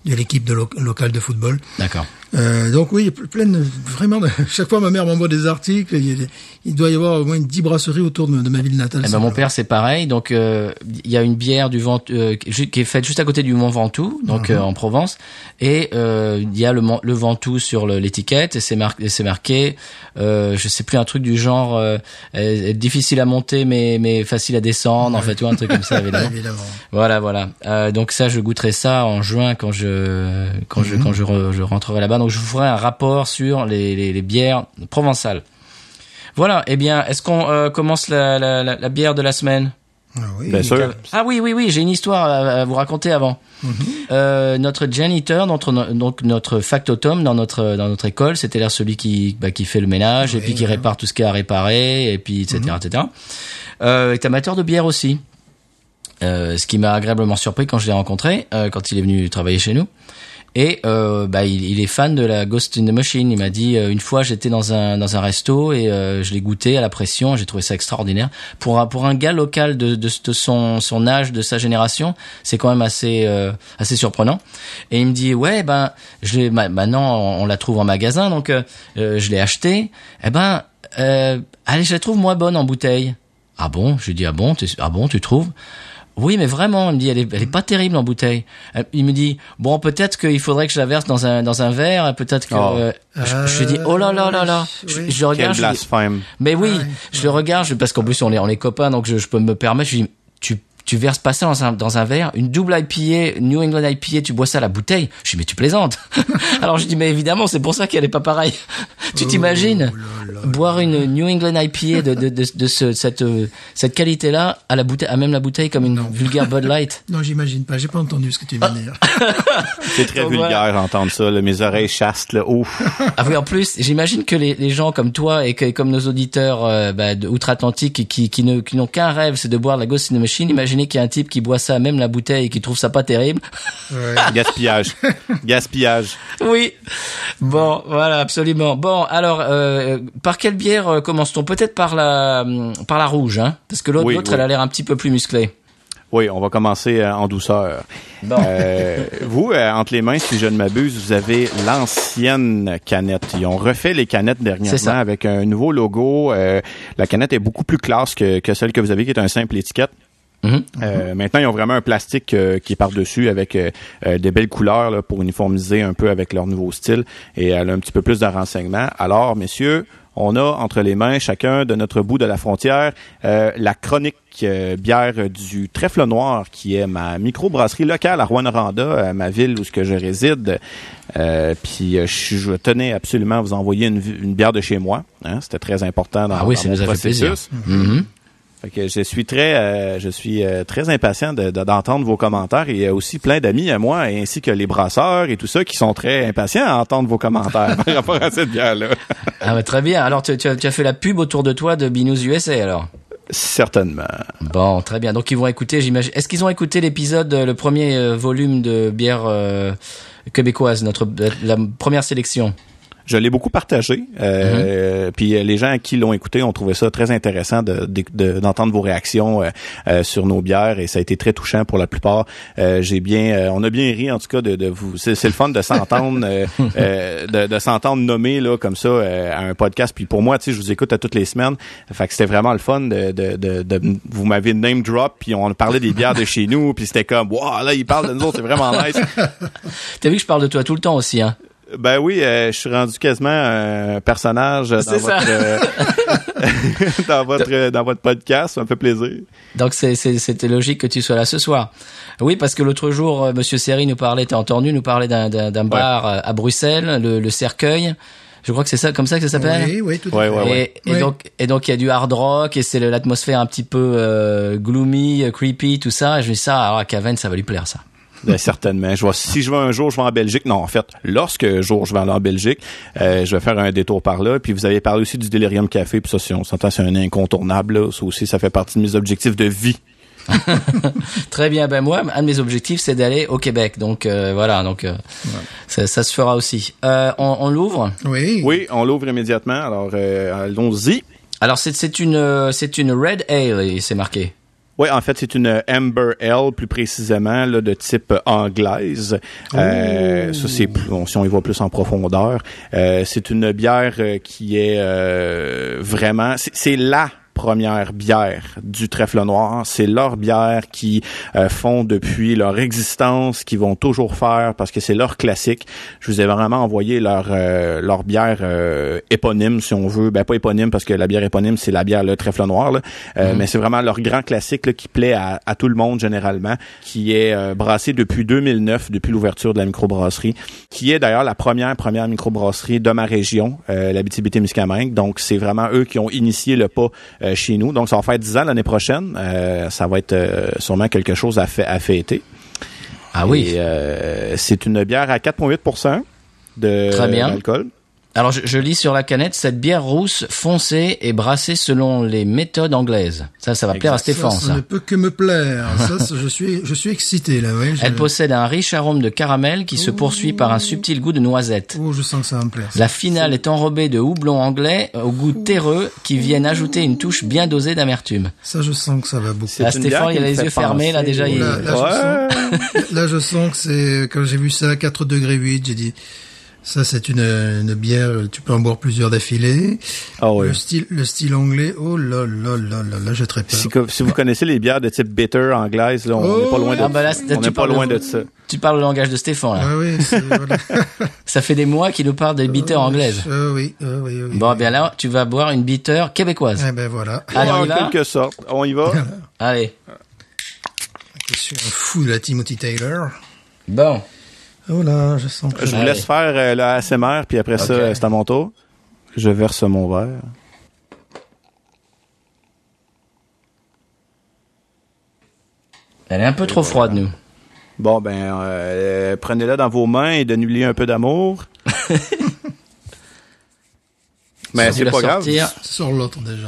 l'équipe de lo- locale de football. D'accord. Euh, donc oui, plein de, vraiment, de- chaque fois ma mère m'envoie des articles, il, doit y avoir au moins 10 brasseries autour de, de ma ville natale. Eh ben, mon père, c'est pareil. Donc, euh, il y a une bière du Vent, euh, qui est faite juste à côté du Mont Ventoux, donc euh, en Provence, et euh, il y a le, le Ventoux sur l'étiquette, et c'est marqué, c'est marqué, euh, je sais plus un truc du genre euh, difficile à monter mais mais facile à descendre, en fait, ou un truc comme ça, évidemment. Évidemment. Voilà, voilà. Euh, donc ça, je goûterai ça en juin quand je quand je quand je, re- je rentrerai là-bas. Donc je vous ferai un rapport sur les, les, les bières provençales. Voilà. Eh bien, est-ce qu'on commence la, la, la, la bière de la semaine? Ah oui. Bien sûr. Ah oui, oui, oui. J'ai une histoire à, à vous raconter avant. Euh, notre janitor, notre, donc notre factotum dans notre dans notre école, c'est là celui qui bah, qui fait le ménage et puis qui répare tout ce qu'il y a à réparer et puis etc etc. Euh, est amateur de bière aussi. Euh, ce qui m'a agréablement surpris quand je l'ai rencontré, euh, quand il est venu travailler chez nous. Et euh, bah, il, il est fan de la Ghost in the Machine. Il m'a dit euh, une fois j'étais dans un dans un resto et euh, je l'ai goûté à la pression. J'ai trouvé ça extraordinaire. Pour un pour un gars local de de, son son âge, de sa génération, c'est quand même assez euh, assez surprenant. Et il me dit ouais ben je l'ai ma- maintenant on, la trouve en magasin donc euh, euh, je l'ai acheté. Eh ben allez je la trouve moins bonne en bouteille. Ah bon? Je lui dis ah bon ah bon tu trouves? Oui, mais vraiment, il me dit, elle est, elle est pas terrible en bouteille. Il me dit, bon, peut-être qu'il faudrait que je la verse dans un dans un verre, peut-être que. Oh. euh, je, je lui dis, oh là là là là. Je, Oui. je Quel regarde. je dis, blasphème. mais oui, Ouais, je le regarde, je- parce qu'en plus on est on est copains, donc je, je peux me permettre. Je lui dis, tu tu verses pas ça dans un dans un verre, une double IPA, New England IPA, tu bois ça à la bouteille. Je dis mais tu plaisantes. Alors je dis mais évidemment c'est pour ça qu'elle est pas pareille. tu t'imagines boire une New England IPA de de de, de ce, cette euh, cette qualité là à la bouteille, à même la bouteille comme une vulgaire Bud Light? Non, j'imagine pas. J'ai pas entendu ce que tu viens de dire. C'est très Donc, vulgaire voilà. d'entendre ça. là. Mes oreilles chassent. Là. Ouf. Ah oui, en plus, j'imagine que les, les gens comme toi et que, comme nos auditeurs euh, bah, outre-Atlantique qui, qui n'ont qu'un rêve, c'est de boire de la Ghost in the Machine. Imaginez qu'il y a un type qui boit ça, même la bouteille, et qui trouve ça pas terrible. Ouais. Gaspillage. Gaspillage. oui. Bon, voilà, absolument. Bon, alors, euh, par quelle bière euh, commence-t-on? Peut-être par la hum, par la rouge, hein Parce que l'autre, Oui, l'autre, oui. elle a l'air un petit peu plus musclée. Oui, on va commencer euh, en douceur. Bon. Euh, vous, euh, entre les mains, si je ne m'abuse, vous avez l'ancienne canette. Ils ont refait les canettes dernièrement avec un nouveau logo. Euh, la canette est beaucoup plus classe que, que celle que vous avez, qui est un simple étiquette. Mhm. Euh, maintenant, ils ont vraiment un plastique euh, qui est par-dessus avec euh, des belles couleurs là, pour uniformiser un peu avec leur nouveau style et elle a un petit peu plus de renseignements. Alors, messieurs, on a entre les mains, chacun de notre bout de la frontière, euh, la chronique euh, bière du Trèfle Noir, qui est ma microbrasserie locale à Rwanda, euh, ma ville où ce que je réside. Euh, puis euh, je, je tenais absolument à vous envoyer une, une bière de chez moi. Hein, C'était très important dans, Ah oui, dans mon processus. Fait que je suis très, euh, je suis euh, très impatient de- de- d'entendre vos commentaires et il y a aussi plein d'amis à moi ainsi que les brasseurs et tout ça qui sont très impatients à entendre vos commentaires par rapport à cette bière-là. Ah bah, très bien. Alors, tu, tu as, tu as fait la pub autour de toi de Binous USA, alors? Certainement. Bon, très bien. Donc ils vont écouter, j'imagine. Est-ce qu'ils ont écouté l'épisode, euh, le premier volume de bière euh, québécoise, notre la première sélection? Je l'ai beaucoup partagé. Euh, Puis euh, les gens qui l'ont écouté ont trouvé ça très intéressant de- de- de- d'entendre vos réactions euh, euh, sur nos bières et ça a été très touchant pour la plupart. Euh, J'ai bien, euh, on a bien ri en tout cas de, de vous. C'est c'est le fun de s'entendre, euh, euh, de, de s'entendre nommer là comme ça euh, à un podcast. Puis pour moi, tu sais, je vous écoute à toutes les semaines. Fait que c'était vraiment le fun de, de, de, de- vous m'avez name drop puis on parlait des bières de chez nous puis c'était comme wow là il parle de nous autres, c'est vraiment nice. T'as vu que je parle de toi tout le temps aussi, hein Ben oui, euh, je suis rendu quasiment un personnage dans C'est ça. votre euh, dans votre dans votre podcast, ça me fait plaisir. Donc c'est- c'est- c'était logique que tu sois là ce soir. Oui, parce que l'autre jour, euh, Monsieur Seri nous parlait, t'as entendu, nous parlait d'un d'un d'un bar à Bruxelles, le, le Cercueil. Je crois que c'est ça, comme ça que ça s'appelle. Oui, oui, tout à Ouais, fait. ouais, ouais. Et, et donc et donc il y a du hard rock et c'est l'atmosphère un petit peu euh, gloomy, creepy, tout ça. Et je dis ça, alors à Caven, ça va lui plaire ça. Ben, certainement. Je vais, si je vais un jour, je vais en Belgique. Non, en fait, lorsque un jour je vais aller en Belgique, euh, je vais faire un détour par là. Puis vous avez parlé aussi du Delirium Café. Puis ça, si on s'entend, c'est un incontournable. Là. Ça aussi, ça fait partie de mes objectifs de vie. Très bien. Ben moi, un de mes objectifs, c'est d'aller au Québec. Donc euh, voilà. Donc euh, ça, ça se fera aussi. Euh, on on l'ouvre? Oui. Oui, on l'ouvre immédiatement. Alors, euh, allons-y. Alors c'est c'est une euh, c'est une red ale, et c'est marqué. Oui, en fait, c'est une Amber Ale, plus précisément, là, de type anglaise. Euh, ça, c'est plus, on- si on y va plus en profondeur. Euh, c'est une bière euh, qui est euh, vraiment... C'est, c'est la première bière du trèfle noir. C'est leur bière qui euh, font depuis leur existence, qui vont toujours faire parce que c'est leur classique. Je vous ai vraiment envoyé leur euh, leur bière euh, éponyme, si on veut. Ben pas éponyme parce que la bière éponyme c'est la bière le trèfle noir, là. Euh, mais c'est vraiment leur grand classique là, qui plaît à, à tout le monde généralement, qui est euh, brassé depuis 2009, depuis l'ouverture de la microbrasserie, qui est d'ailleurs la première première microbrasserie de ma région, euh, l'Abitibi-Témiscamingue. Donc c'est vraiment eux qui ont initié le pas chez nous. Donc ça va faire 10 ans l'année prochaine. Euh, ça va être euh, sûrement quelque chose à, fêter. Ah oui. Euh, c'est une bière à 4,8% de Très bien. d'alcool. Alors je, je lis sur la canette, cette bière rousse foncée est brassée selon les méthodes anglaises. Ça, ça va plaire à Stéphane. ça, ça Ça. ne peut que me plaire. ça, je suis, je suis excité là. Ouais, je- Elle possède un riche arôme de caramel qui se poursuit par un subtil goût de noisette. Oh, je sens que ça va me plaire. La finale est enrobée de houblon anglais au goût terreux qui viennent ajouter une touche bien dosée d'amertume. Ça, je sens que ça va beaucoup. C'est Ah, Stéphane, il a les yeux fermés, là, déjà, il- Là, là, Ouais. je sens, là, je sens que c'est quand j'ai vu ça à 4 degrés 8, j'ai dit ça c'est une, une bière, tu peux en boire plusieurs d'affilée. Ah oui. Le style le style anglais, oh là là là là là, j'ai très peur. Si, vous connaissez les bières de type bitter anglaise, là, on n'est Oh, pas loin de, Ah bah là, c'est- on tu pas loin de- de ça. Tu parles le langage de Stéphane, là. Ah oui, c'est, voilà. Ça fait des mois qu'il nous parle des bitters anglaises. Ah oui, ah oui, oui. Bon, bien là, tu vas boire une bitter québécoise. Eh ben voilà. Allez, on en y va quelque sorte. On y va. Allez. Je suis un fou de la Timothy Taylor. Bon. Oh là, je sens que Je vous laisse faire euh, le ASMR, puis après ça, euh, c'est à mon tour. Je verse mon verre. Elle est un peu trop froide, nous. Bon, ben, euh, prenez-la dans vos mains et donnez-lui un peu d'amour. Mais c'est pas grave. sortir. sur l'autre déjà.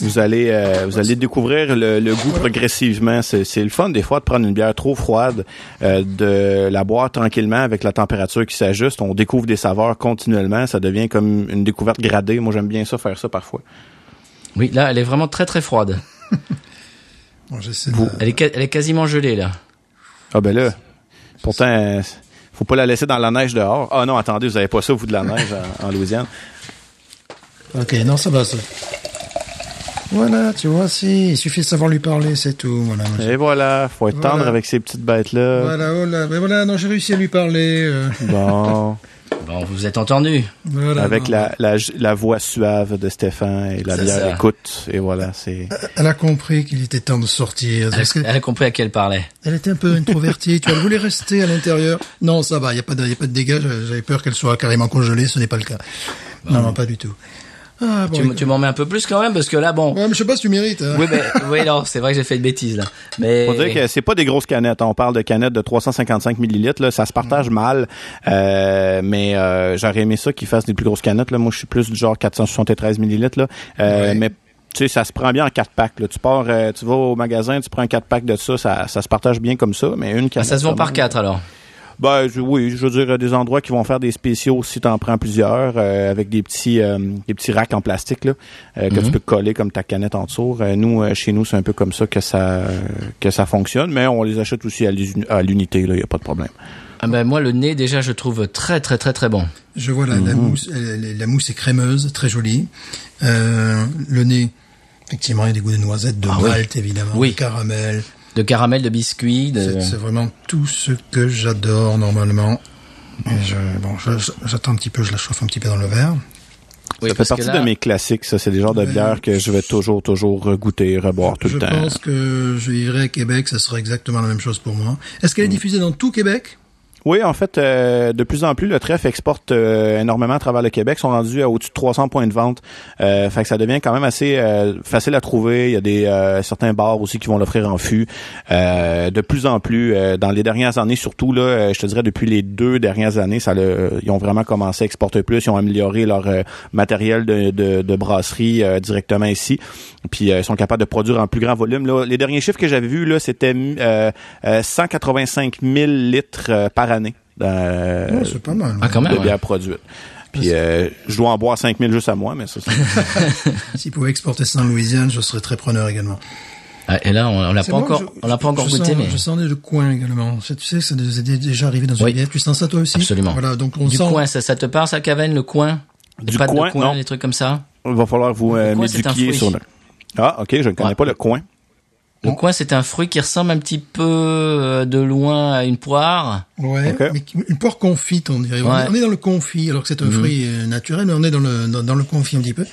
Vous allez, euh, vous allez découvrir le, le goût progressivement. C'est, c'est le fun des fois de prendre une bière trop froide, euh, de la boire tranquillement avec la température qui s'ajuste. On découvre des saveurs continuellement. Ça devient comme une découverte gradée. Moi, j'aime bien ça faire ça parfois. Oui, là, elle est vraiment très très froide. Bon, j'essaie de... Elle est, elle est quasiment gelée, là. Ah ben là, pourtant, euh, faut pas la laisser dans la neige dehors. Ah non, attendez, vous avez pas ça vous de la neige en, en Louisiane. Ok, non, ça va, ça. Voilà, tu vois, si, il suffit de savoir lui parler, c'est tout. Voilà, moi, j'ai- Et voilà, faut être Voilà. tendre avec ces petites bêtes là. voilà, oh là, ben voilà, non, j'ai réussi à lui parler. euh, Bon, Bon, vous êtes entendu. voilà, avec non. la, la la voix suave de Stéphane et la C'est bière ça. écoute. Et voilà, c'est. Elle a compris qu'il était temps de sortir. Elle, Parce que elle a compris à qui elle parlait. elle était un peu introvertie. tu vois, elle voulait rester à l'intérieur. Non, ça va, il n'y a, pas de- y a pas de dégâts. J'avais peur qu'elle soit carrément congelée. Ce n'est pas le cas. Non, non, pas du tout. Ah, bon, tu, m'en mets un peu plus quand même, parce que là, bon. Ouais, mais je sais pas si tu mérites. hein. Oui, mais, oui, non, c'est vrai que j'ai fait une bêtise, là. Mais. Faut dire que c'est pas des grosses canettes. On parle de canettes de 355 millilitres. Là, ça se partage mal. Euh, mais euh, j'aurais aimé ça qu'ils fassent des plus grosses canettes. Là. Moi, je suis plus du genre 473 millilitres. Là. Euh, Ouais. Mais tu sais, ça se prend bien en quatre packs. Là. Tu pars, euh, tu vas au magasin, tu prends un quatre pack de ça, ça, ça se partage bien comme ça. Mais une Ah, canette. ça se vend par quatre, alors. Ben je- oui, je veux dire des endroits qui vont faire des spéciaux si t'en prends plusieurs euh, avec des petits euh, des petits racks en plastique là euh, que Mhm. tu peux coller comme ta canette en dessous. Euh, nous euh, chez nous c'est un peu comme ça que ça que ça fonctionne, mais on les achète aussi à l'uni- à l'unité là, y a pas de problème. Ah ben, moi, le nez, déjà, je trouve très, très, très, très bon. Je vois la, la mousse. la mousse est crémeuse, très jolie. Euh, le nez, effectivement, il y a des goûts de noisettes, de Ah oui. malt, évidemment, Oui. de caramel. De caramel, de biscuits, de... C'est vraiment tout ce que j'adore normalement. Et je, bon, je- je- j'attends un petit peu, je la chauffe un petit peu dans le verre. Oui, ça fait partie là- de mes classiques, ça c'est des genres de bières que je vais toujours toujours goûter, reboire tout je le temps. pense que je vivrai à Québec, ça sera exactement la même chose pour moi. Est-ce qu'elle est diffusée dans tout Québec? Oui, en fait, euh, de plus en plus, le trèfle exporte euh, énormément à travers le Québec. Ils sont rendus à au-dessus de 300 points de vente. Euh, fait que ça devient quand même assez euh, facile à trouver. Il y a des euh, certains bars aussi qui vont l'offrir en fût. Euh, de plus en plus, dans les dernières années, surtout là, je te dirais depuis les deux dernières années, ça le, ils ont vraiment commencé à exporter plus. Ils ont amélioré leur matériel de, de, de brasserie directement ici. Puis ils sont capables de produire en plus grand volume. Là. Les derniers chiffres que j'avais vus là, c'était euh, euh, 185 000 litres euh, par année C'est pas mal. Ah, quand même, de ouais. bière produite. Puis euh, je dois en boire 5 000 juste à moi, mais ça, c'est... S'ils pouvaient exporter ça en Louisiane, je serais très preneur également. Ah, et là, on, on l'a pas bon, encore, je- on l'a pas encore je goûté, sens, mais Je sens le coin également. Tu sais que ça nous est déjà arrivé dans une Oui. bière. Tu sens ça toi aussi? Absolument. Voilà, donc on du sent... coin, ça, ça te parle, ça, Cavenne, le coin? Des Du coin, de coin, non. des trucs comme ça? Il va falloir vous euh, fruit. sur le... Ah, ok, je ne connais Ouais. pas le coin. Le coin, c'est un fruit qui ressemble un petit peu euh, de loin à une poire. Ouais, mais une poire confite, on dirait. On Ouais. est- On est dans le confit, alors que c'est un fruit euh, naturel, mais on est dans le dans, dans le confit un petit peu.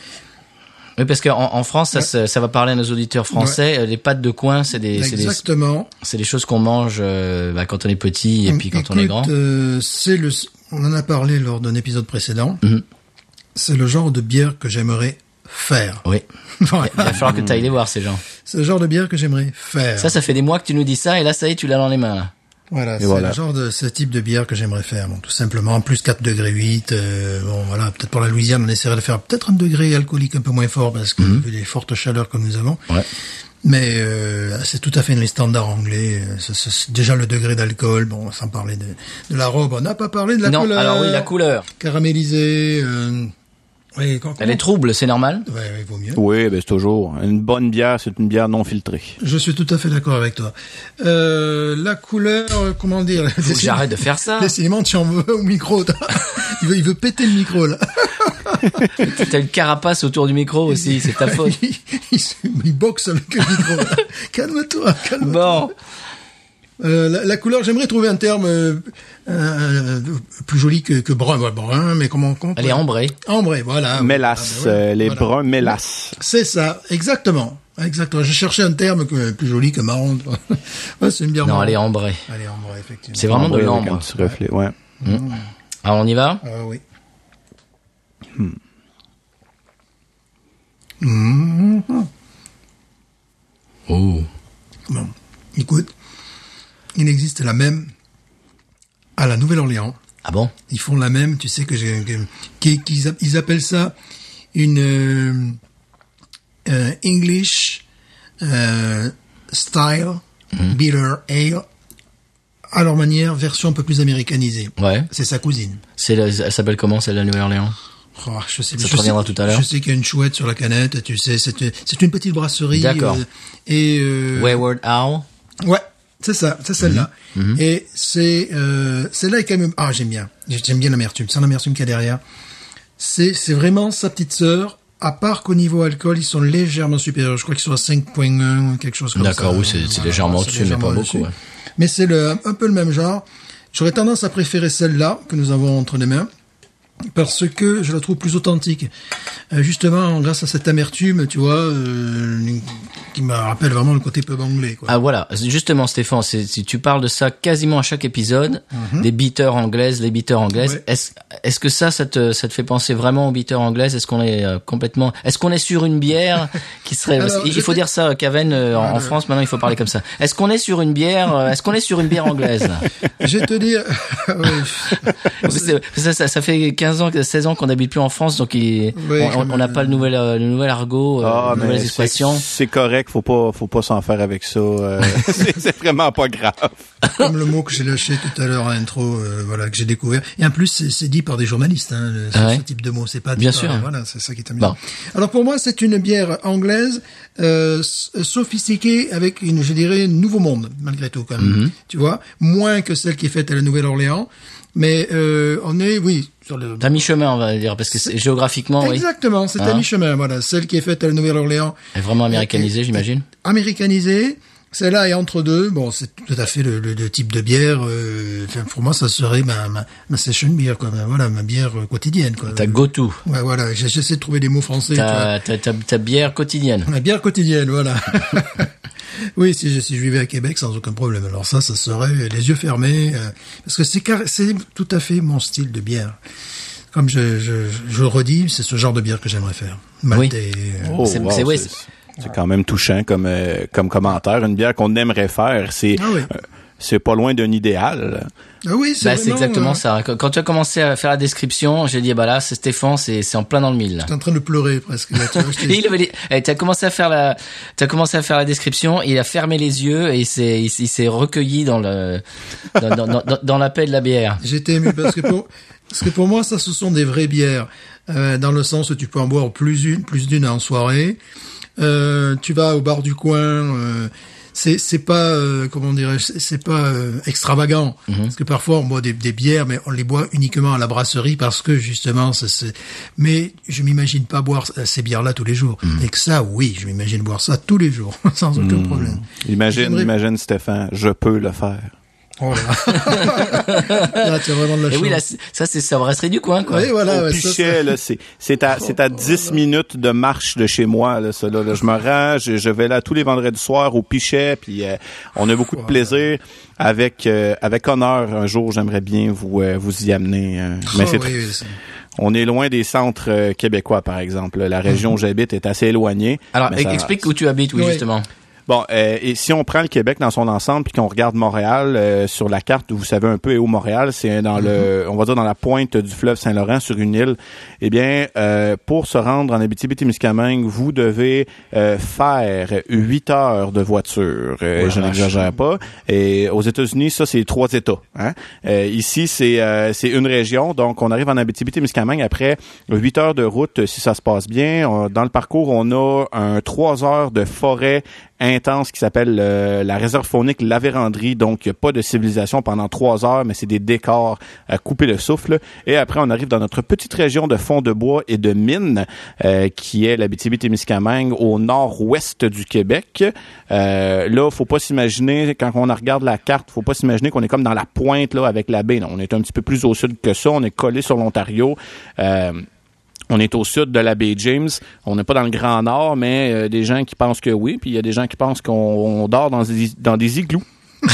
Oui, parce qu'en en France, ça, ça va parler à nos auditeurs français. euh, Les pâtes de coin, c'est des, c'est des, Exactement. c'est des choses qu'on mange euh, bah, quand on est petit et puis quand on est grand. euh, c'est le, on en a parlé lors d'un épisode précédent. Mhm. C'est le genre de bière que j'aimerais faire. Oui. Voilà. Il va falloir que tu ailles les voir, ces gens. C'est le genre de bière que j'aimerais faire. Ça, ça fait des mois que tu nous dis ça et là, ça y est, tu l'as dans les mains. là. Voilà, c'est voilà. le genre de ce type de bière que j'aimerais faire. Bon, tout simplement, plus 4 degrés 8. euh, bon, voilà, peut-être pour la Louisiane, on essaierait de faire peut-être un degré alcoolique un peu moins fort parce que vu les fortes chaleurs que nous avons. Ouais. Mais euh, c'est tout à fait dans les standards anglais. Euh, déjà le degré d'alcool. Bon, sans parler de, de la robe, on n'a pas parlé de la non, couleur. alors oui, la couleur. Caramélisée. Euh, oui, quand, Elle est trouble, c'est normal? Ouais, ouais, vaut mieux. Oui, ben c'est toujours. Une bonne bière, c'est une bière non filtrée. Je suis tout à fait d'accord avec toi. Euh, la couleur, comment dire? Faut que j'arrête de faire ça. Décidément, tu en veux au micro. toi? il, veut, il veut péter le micro, là. T'as le carapace autour du micro aussi, c'est ta faute. il, il il boxe avec le micro. là. Calme-toi, calme-toi. Bon, Euh, la, la couleur, j'aimerais trouver un terme euh, euh, plus joli que, que brun. Ouais, brun, mais comment, comment elle est ambrée. Ambré, voilà. mélasse, Ah, ben ouais, les voilà. bruns mélasse. C'est ça, exactement. Exactement. Je cherchais un terme que- plus joli que marron. ouais, c'est une bière Non, marron. elle est ambrée. Elle est ambrée, effectivement. C'est vraiment de l'ambre. petit reflet, ouais. Alors on y va Ah oui. Oh. Bon, écoute, il existe la même à la Nouvelle-Orléans. Ah bon? Ils font la même, tu sais que j'ai, que- qu'ils- qu'ils app- ils appellent ça une euh, euh, English euh, style bitter ale à leur manière, version un peu plus américanisée. Ouais. C'est sa cousine. C'est la- elle s'appelle comment celle de la Nouvelle-Orléans? Oh, je sais, Ça je reviendra sais- tout à l'heure. Je sais qu'il y a une chouette sur la canette, tu sais, c'est une, c'est une petite brasserie. D'accord. euh, et euh, Wayward Owl? Ouais, c'est ça, c'est celle-là. Mhm. Et c'est euh, celle-là est quand même ah j'aime bien, j'aime bien l'amertume, c'est l'amertume qu'il y a derrière. C'est c'est vraiment sa petite sœur. À part qu'au niveau alcool, ils sont légèrement supérieurs. Je crois qu'ils sont à 5.1 ou quelque chose comme ça. D'accord, oui, c'est- légèrement au-dessus, mais pas beaucoup, ouais. Mais c'est le un peu le même genre. J'aurais tendance à préférer celle-là que nous avons entre les mains parce que je la trouve plus authentique. Euh, justement, grâce à cette amertume, tu vois, euh, qui me rappelle vraiment le côté pub anglais. Quoi. Ah voilà, justement Stéphane, si tu parles de ça quasiment à chaque épisode, des bitters anglaises, les bitters anglaises, Ouais. est-ce est-ce que ça, ça te, ça te fait penser vraiment aux bitters anglaises? Est-ce qu'on est euh, complètement, est-ce qu'on est sur une bière qui serait, Alors, il, faut dire ça, Caven, euh, en, en France maintenant il faut parler comme ça. Est-ce qu'on est sur une bière, euh, est-ce qu'on est sur une bière anglaise? Je vais te dire, ça, ça, ça fait 15 ans, 16 ans qu'on n'habite plus en France, donc il- Oui, on- n'a pas le nouvel, euh, le nouvel argot, euh, Ah, les nouvelles expressions. C'est correct, faut pas, faut pas s'en faire avec ça. euh, c'est vraiment pas grave. comme le mot que j'ai lâché tout à l'heure à l'intro, euh, voilà, que j'ai découvert. Et en plus, c'est dit par des journalistes, hein, le- ce, Ah ouais. ce type de mot. C'est pas Bien par- sûr. Voilà, c'est ça qui est amusant. Bon. Alors pour moi, c'est une bière anglaise, euh, sophistiquée avec une, je dirais, nouveau monde malgré tout quand même. Mhm. Tu vois, moins que celle qui est faite à la Nouvelle-Orléans, mais euh, on est, oui, sur le. T'as mi-chemin, on va dire, parce que c'est- géographiquement, oui, Exactement, c'est à Hein mi-chemin. Voilà, celle qui est faite à la Nouvelle-Orléans, elle est vraiment américanisée, j'imagine. américanisée. Celle-là est entre deux. Bon, c'est tout à fait le, le- le type de bière. euh, pour moi, ça serait ma, ma, ma session beer, quoi. Ma- Voilà, ma bière euh, quotidienne, quoi. Ta go-to, Ouais, voilà. J'essaie de trouver des mots français. ta, ta bière quotidienne. Ma bière quotidienne, voilà. oui, si je, si je vivais à Québec, sans aucun problème. Alors ça, ça serait les yeux fermés, euh, parce que c'est car- c'est tout à fait mon style de bière. Comme je, je, je le redis, c'est ce genre de bière que j'aimerais faire. Maltais, euh, Oh, C'est- wow, c'est- ouais, c'est c'est quand même touchant comme euh, comme commentaire. Une bière qu'on aimerait faire, c'est Ah oui. C'est pas loin d'un idéal. Ah oui, c'est Bah, exactement euh, ça. Quand tu as commencé à faire la description, j'ai dit, bah là, c'est Stéphane, c'est c'est en plein dans le mille. J'étais en train de pleurer presque. là, tu vois, il avait, dit- eh, t'as commencé à faire la, t'as commencé à faire la description, il a fermé les yeux et il s'est, il, s'est- il s'est recueilli dans le, dans, dans, dans, dans la paix de la bière. J'étais ému parce que pour parce que pour moi ça ce sont des vraies bières euh, dans le sens où tu peux en boire plus une plus d'une en soirée. Euh, tu vas au bar du coin, euh, c'est c'est pas euh, comment dirais c'est pas euh, extravagant. Parce que parfois on boit des, des bières mais on les boit uniquement à la brasserie parce que justement c'est c'est mais je m'imagine pas boire ces bières là tous les jours. Et que ça oui je m'imagine boire ça tous les jours sans aucun problème. Imagine, imagine Stéphane, je peux le faire. Oh là là tu as vraiment de la Et chance oui, là, c'est- ça, c'est sa brasserie du coin, quoi. oui voilà Au ouais, ça, pichet, là, c'est, c'est à, c'est à 10 minutes de marche de chez moi, là, ça, là, là. Je me rends, je, je vais là tous les vendredis soirs au pichet, puis euh, on a beaucoup de plaisir. Avec, euh, avec honneur, un jour, j'aimerais bien vous, euh, vous y amener. euh. ça. mais Oh, c'est oui, oui, c'est- On est loin des centres euh, québécois, par exemple. La région où j'habite est assez éloignée. Alors, ça- explique où tu habites, oui, Oui. justement. Bon, euh, et si on prend le Québec dans son ensemble puis qu'on regarde Montréal euh, sur la carte, vous savez un peu où Montréal, c'est dans le, on va dire dans la pointe du fleuve Saint-Laurent sur une île. Eh bien, euh, pour se rendre en Abitibi-Témiscamingue, vous devez euh, faire huit heures de voiture. Euh, Ouais, je n'exagère pas. Et aux États-Unis, ça c'est trois États. Hein? Euh, ici, c'est euh, c'est une région. Donc, on arrive en Abitibi-Témiscamingue après huit heures de route, si ça se passe bien. On- dans le parcours, on a un trois heures de forêt intense qui s'appelle euh, la réserve faunique La Vérandrie. Donc, il n'y a pas de civilisation pendant trois heures, mais c'est des décors à couper le souffle. Et après, on arrive dans notre petite région de fond de bois et de mines, euh, qui est l'Abitibi-Témiscamingue, au nord-ouest du Québec. Euh, là, faut pas s'imaginer, quand on regarde la carte, faut pas s'imaginer qu'on est comme dans la pointe là avec la baie. Non, on est un petit peu plus au sud que ça. On est collé sur l'Ontario. Euh, on est au sud de la baie James. On n'est pas dans le Grand Nord, mais euh, des gens qui pensent que oui, puis il y a des gens qui pensent qu'on on dort dans des, dans des igloos.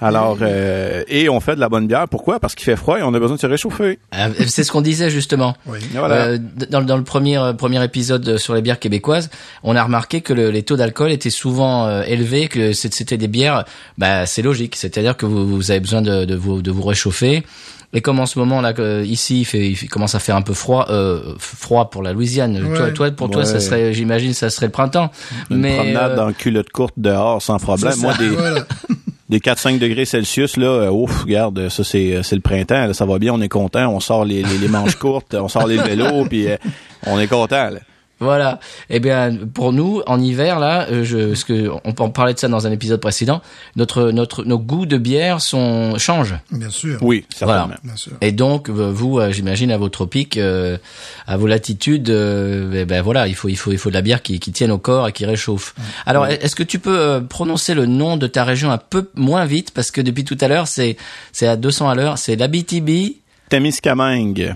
Alors, euh, et on fait de la bonne bière. Pourquoi? Parce qu'il fait froid et on a besoin de se réchauffer. Euh, C'est ce qu'on disait, justement. oui. Voilà. Euh, dans, dans le premier euh, premier épisode sur les bières québécoises, on a remarqué que le- les taux d'alcool étaient souvent euh, élevés, que c'était des bières, bah c'est logique, c'est-à-dire que vous, vous avez besoin de, de vous de vous réchauffer. Et comme en ce moment là, ici, il, fait, il commence à faire un peu froid, euh, froid pour la Louisiane. Ouais. Toi, toi, pour toi, ça serait, j'imagine, ça serait le printemps. Une Mais promenade euh, dans culotte courte dehors sans problème. Moi, des, voilà des 4-5 degrés Celsius, là, euh, ouf, regarde, ça c'est c'est le printemps, là, ça va bien, on est content, on sort les, les, les manches courtes, on sort les vélos, puis euh, on est content. Là. Voilà. Eh bien, pour nous, en hiver, là, euh, je, parce que on on parlait de ça dans un épisode précédent, notre, notre, nos goûts de bière sont changent. bien sûr Oui, certainement. Voilà. bien sûr Et donc, euh, vous, euh, j'imagine, à vos tropiques, euh, à vos latitudes, euh, eh ben voilà, il faut, il faut, il faut de la bière qui, qui tienne au corps et qui réchauffe. Alors, est-ce que tu peux prononcer le nom de ta région un peu moins vite, parce que depuis tout à l'heure, c'est, c'est à 200 à l'heure, c'est l'Abitibi, Témiscamingue.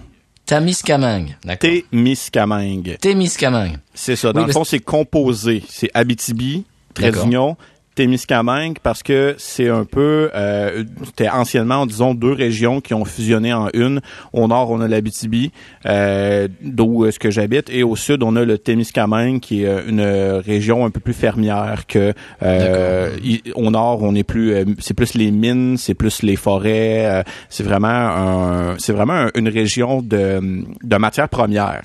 Tamiscamingue. D'accord. Témiscamingue. Témiscamingue. C'est ça. Dans Oui, le fond, c'est composé. C'est Abitibi, D'accord. Témiscamingue, parce que c'est un peu... Euh, C'était anciennement, disons, deux régions qui ont fusionné en une. Au nord, on a l'Abitibi, euh, d'où est-ce que j'habite, et au sud, on a le Témiscamingue, qui est euh, une région un peu plus fermière que... Euh, au nord, on est plus... euh, c'est plus les mines, c'est plus les forêts. euh, c'est vraiment un, c'est vraiment un- une région de, de matières premières.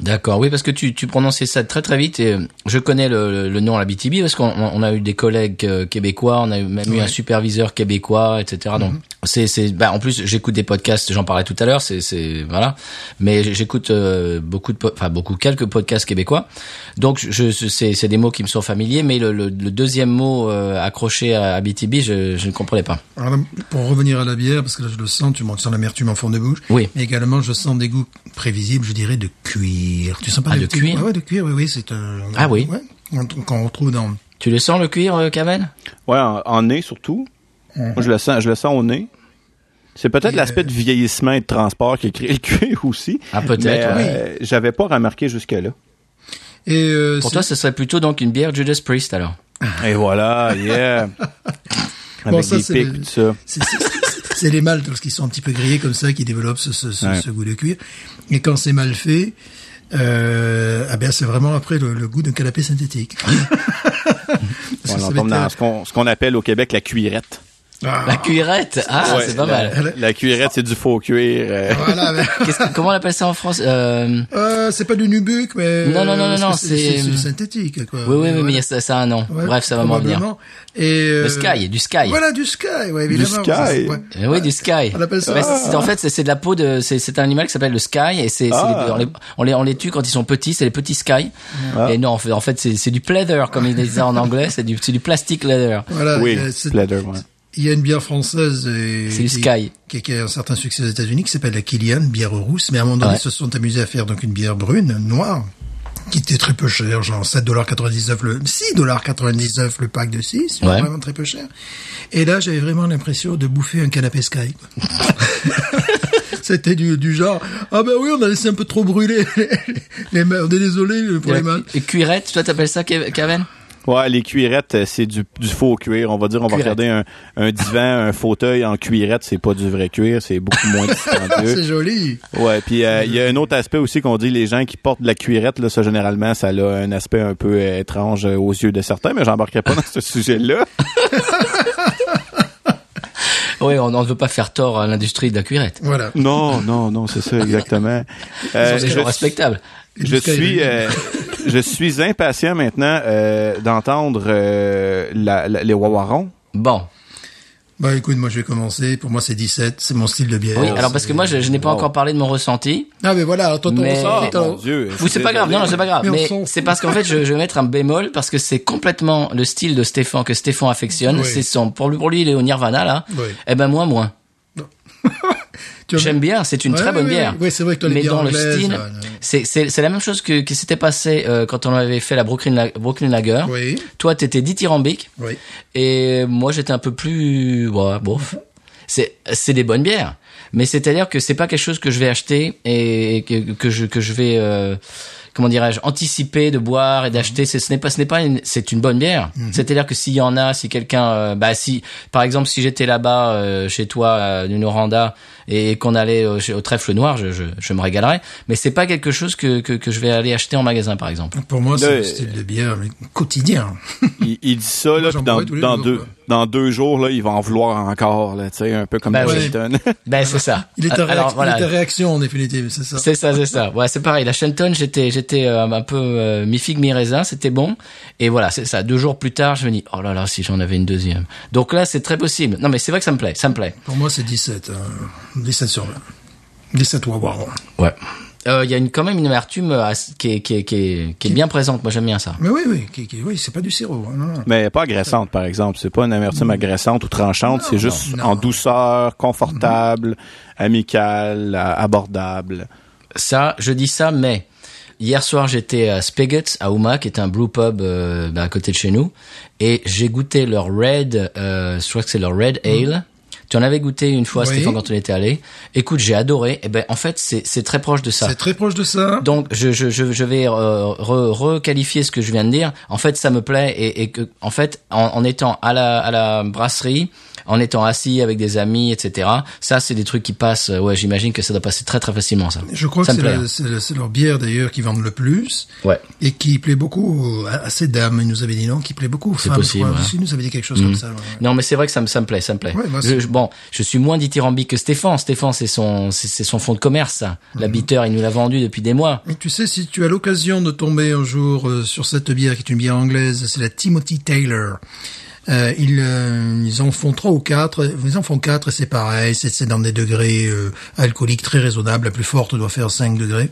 D'accord, oui, parce que tu, tu prononçais ça très très vite et euh, je connais le, le, nom Abitibi parce qu'on on a eu des collègues euh, québécois, on a même eu un superviseur québécois, etc. Donc c'est c'est bah en plus j'écoute des podcasts, j'en parlais tout à l'heure, c'est c'est voilà, mais j'écoute euh, beaucoup de enfin beaucoup quelques podcasts québécois. Donc je c'est c'est des mots qui me sont familiers, mais le, le, le deuxième mot euh, accroché à Abitibi, je je ne comprenais pas. Alors là, pour revenir à la bière, parce que là je le sens, tu montes sans l'amertume en fond de bouche. Oui. Mais également, je sens des goûts prévisibles, je dirais, de cuir. Tu sens pas Ah, de cuir Ouais, ouais, de cuir, oui, oui, c'est un... Ah oui. Ouais, qu'on- retrouve dans... Tu le sens le cuir, euh, Kamel Ouais, en, en nez surtout. Moi, je le sens, je le sens au nez. C'est peut-être l'aspect euh, de vieillissement et de transport qui a créé le cuir aussi. Ah, peut-être, Mais, euh, j'avais pas remarqué jusque-là. Et euh, Pour toi, ce serait plutôt donc une bière Judas Priest alors. Et voilà, yeah. Bon, Avec ça, des c'est pics, le- tout ça. c'est- les maltes lorsqu'ils sont un petit peu grillés comme ça qui développent ce, ce, ce, Ouais. ce goût de cuir. Et quand c'est mal fait, euh, ah ben c'est vraiment après le, le goût d'un canapé synthétique. On être, dans ce qu'on, ce qu'on appelle au Québec la cuirette. Ah. La cuillerette. Ah, Ouais, c'est pas la, mal. La cuillerette, c'est du faux cuir. euh. Voilà, mais- Qu'est-ce que- comment on appelle ça en France euh... Euh, c'est pas du nubuck, mais Non, non, non, non, non, c'est du synthétique, quoi. Oui, oui, oui, voilà. mais il y a ça, ça a un nom. Ouais, Bref, ça va m'en venir. Et euh, Le sky, du sky. Voilà, du sky, ouais, évidemment. sky. Ça, c'est- ouais. Euh, oui, du sky. On appelle ça- Mais c'est- en fait, c'est de la peau de, c'est c'est un animal qui s'appelle le sky et c'est, Ah. on, les, on les on les tue quand ils sont petits, c'est les petits sky. Et non, en fait, en fait, c'est du pleather comme ils disaient en anglais, c'est du c'est du plastic leather. Voilà, Oui, euh, Pleather, ouais. Il y a une bière française et- qui- Sky. Qui, qui a un certain succès aux États-Unis qui s'appelle la Kilian, bière rousse, mais à un moment donné, Ouais. ils se sont amusés à faire donc une bière brune, noire, qui était très peu chère, genre 7,99$ le, 6,99$ le pack de 6, Ouais. vraiment très peu cher. Et là, j'avais vraiment l'impression de bouffer un canapé Sky. quoi. C'était du, du genre, ah ben oui, on a laissé un peu trop brûler les, les on est désolé pour les mains. Et cuirette, toi t'appelles ça, Kev- Kevin? Ouais, les cuirettes, euh, c'est du, du faux cuir. On va dire, on va regarder un, un divan, un fauteuil en cuirette, c'est pas du vrai cuir, c'est beaucoup moins dispendieux. C'est joli. Ouais, puis euh, il y a un autre aspect aussi qu'on dit les gens qui portent de la cuirette là, ça généralement ça a un aspect un peu euh, étrange aux yeux de certains, mais j'embarquerai pas dans ce sujet-là. Oui, on ne veut pas faire tort à l'industrie de la cuirette. Voilà. Non, non, non, c'est ça exactement. Euh, C'est je, respectable. Et je suis euh, je suis impatient maintenant euh, d'entendre euh, la- la- les wawarons. Bon. Bah écoute, moi je vais commencer. Pour moi c'est 17, c'est mon style de bière. Oui, alors parce que moi je, je n'ai pas Wow. encore parlé de mon ressenti. Ah mais voilà, alors toi ton Mais- ressenti, Oh, t'as- mon Dieu. Oui, c'est pas grave. Non, non, c'est pas grave. Mais c'est parce qu'en fait, je, je vais mettre un bémol parce que c'est complètement le style de Stéphane que Stéphane affectionne. Oui. C'est son pour lui, pour lui, il est au Nirvana là. Oui. Eh ben moi moins. J'aime bien, c'est une Ouais, très bonne ouais, bière. Ouais, c'est vrai que toi, les Mais dans le style, là. c'est la même chose que qui s'était passé euh, quand on avait fait la Brooklyn La- Brooklyn Lager. Oui, Toi, t'étais dithyrambique oui. et moi j'étais un peu plus ouais, bof. C'est c'est des bonnes bières, mais c'est-à-dire que c'est pas quelque chose que je vais acheter et que, que je que je vais euh, comment dirais-je anticiper de boire et d'acheter. C'est- Ce n'est pas ce n'est pas une, c'est une bonne bière. C'est-à-dire que s'il y en a, si quelqu'un euh, bah si par exemple si j'étais là-bas euh, chez toi euh, d'une Oranda et qu'on allait au, au trèfle noir, je, je, je me régalerais. Mais c'est pas quelque chose que, que que je vais aller acheter en magasin par exemple. Pour moi, c'est le style de bière mais quotidien. Il, il dit ça là, dans, dans jours, deux dans deux jours là, il va en vouloir encore là, tu sais, un peu comme Ben oui. Ben c'est ça. Il est en, Alors, réac- voilà. il est en réaction en définitive, c'est ça. C'est ça, c'est ça. Ouais, c'est pareil. La Shenton, j'étais, j'étais euh, un peu euh, mi figue mi raisin, c'était bon. Et voilà, c'est ça. Deux jours plus tard, je me dis, oh là là, si j'en avais une deuxième. Donc là, c'est très possible. Non, mais c'est vrai que ça me plaît, ça me plaît. Pour moi, c'est 17. hein. 17 sur 20. 17 Wawaron. Ouais. Euh, Il y a une, quand même une amertume euh, qui est, qui est, qui est, qui est bien présente. Moi, j'aime bien ça. Mais oui, oui, qui, qui- oui, c'est pas du sirop. hein, non, non. Mais pas agressante, par exemple. C'est pas une amertume agressante ou tranchante. C'est juste non. en douceur, confortable, amicale, a- abordable. Ça, je dis ça, mais hier soir, j'étais à Spigots, à Ouma, qui est un blue pub euh, bah, à côté de chez nous, et j'ai goûté leur red, euh, je crois que c'est leur red ale. Tu en avais goûté une fois, Oui. Stéphane, quand on était allé. Écoute, j'ai adoré. Et ben, en fait, c'est c'est très proche de ça. C'est très proche de ça. Donc, je, je, je, je vais euh, re- requalifier ce que je viens de dire. En fait, ça me plaît et, et que, en fait, en, en étant à la, à la brasserie, en étant assis avec des amis, etc. Ça, c'est des trucs qui passent. euh, Ouais, j'imagine que ça doit passer très très facilement, ça. Je crois ça que me c'est leur bière d'ailleurs qui vendent le plus Ouais. et qui plaît beaucoup à, à ces dames. Ils nous avaient dit non, qui plaît beaucoup aux C'est femmes. possible, ouais. Nous avaient dit quelque chose comme ça. ouais, ouais. Non, mais c'est vrai que ça me, ça me plaît, ça me plaît. Ouais, moi, Je- bon, je suis moins dithyrambique que Stéphane. Stéphane, c'est son, c'est son fond de commerce, ça. Mhm. L'habiteur, il nous l'a vendu depuis des mois. Mais tu sais, si tu as l'occasion de tomber un jour euh, sur cette bière qui est une bière anglaise, c'est la Timothy Taylor. Euh, ils, euh, ils en font trois ou quatre. Ils en font quatre et c'est pareil. C'est dans des degrés euh, alcooliques très raisonnables. La plus forte doit faire 5 degrés.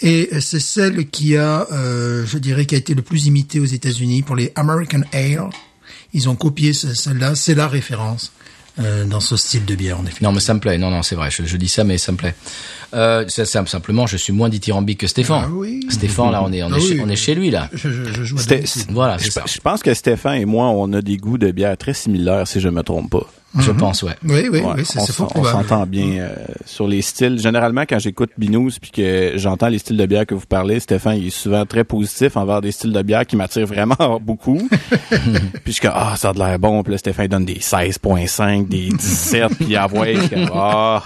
Et c'est celle qui a, euh, je dirais, qui a été le plus imitée aux États-Unis pour les American Ale. Ils ont copié ce- celle-là. C'est la référence euh, dans ce style de bière, en effet. Non, mais ça me plaît. Non, non, c'est vrai. Je, je dis ça, mais ça me plaît. Euh, c'est simple, simplement, je suis moins dithyrambique que Stéphane. Ah oui. Stéphane, là, on est, on, Ah est, chez, oui. on est chez lui, là. Je, je, je. Voilà, Je, c'est ça. je pense que Stéphane et moi, on a des goûts de bière très similaires, si je me trompe pas. Je pense, ouais. Oui, oui, Ouais, oui, c'est fort s'en- on probable. s'entend bien euh, sur les styles. Généralement, quand j'écoute Binous puis que j'entends les styles de bière que vous parlez, Stéphane il est souvent très positif envers des styles de bière qui m'attirent vraiment beaucoup. puis je ah, ça a de l'air bon. Puis là, Stéphane il donne des 16.5, des 17, puis suis comme, ah.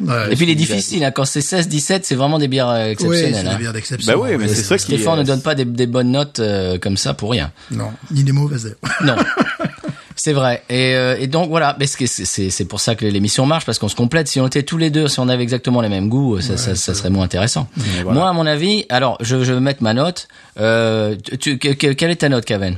Ouais, Et puis, il est c'est- difficile, hein. Quand c'est 16, 17, c'est vraiment des bières euh, Oui, exceptionnelles, c'est des hein. bières d'exception. Ben oui, mais c'est ça qui Stéphane est- ne donne pas des, des bonnes notes euh, comme ça pour rien. Non, ni des mauvaises. Non. C'est vrai. Et, euh, et donc voilà, mais c'est pour ça que l'émission marche parce qu'on se complète. Si on était tous les deux, si on avait exactement les mêmes goûts, ça ça, ça serait moins intéressant. voilà. Moi, à mon avis, alors je je vais mettre ma note. Euh, tu, que- que- quelle est ta note, Kaven?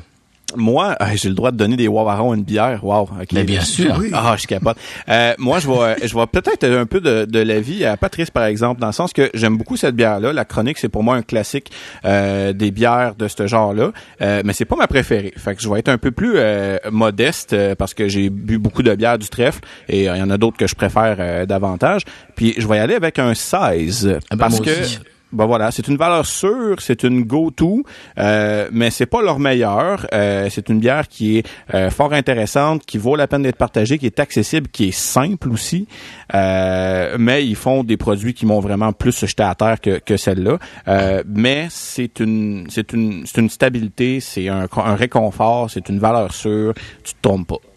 Moi, ah, j'ai le droit de donner des Wawarons une bière. Wow. ok. Mais bien sûr. Oui. Ah, je suis capable. Euh, moi, je vois, je vois peut-être un peu de, de l'avis à Patrice, par exemple, dans le sens que j'aime beaucoup cette bière-là. La chronique, c'est pour moi un classique euh, des bières de ce genre-là, euh, mais c'est pas ma préférée. Fait que je vais être un peu plus euh, modeste euh, parce que j'ai bu beaucoup de bières du trèfle et euh, il y en a d'autres que je préfère euh, davantage. Puis je vais y aller avec un 16 Ah ben, parce moi que aussi. Ben voilà, c'est une valeur sûre, c'est une go-to, euh, mais c'est pas leur meilleur. Euh, c'est une bière qui est euh, fort intéressante, qui vaut la peine d'être partagée, qui est accessible, qui est simple aussi. Euh, mais ils font des produits qui m'ont vraiment plus jeté à terre que, que celle-là. Euh, mais c'est une, c'est une, c'est une stabilité, c'est un, un réconfort, c'est une valeur sûre. Tu te trompes pas.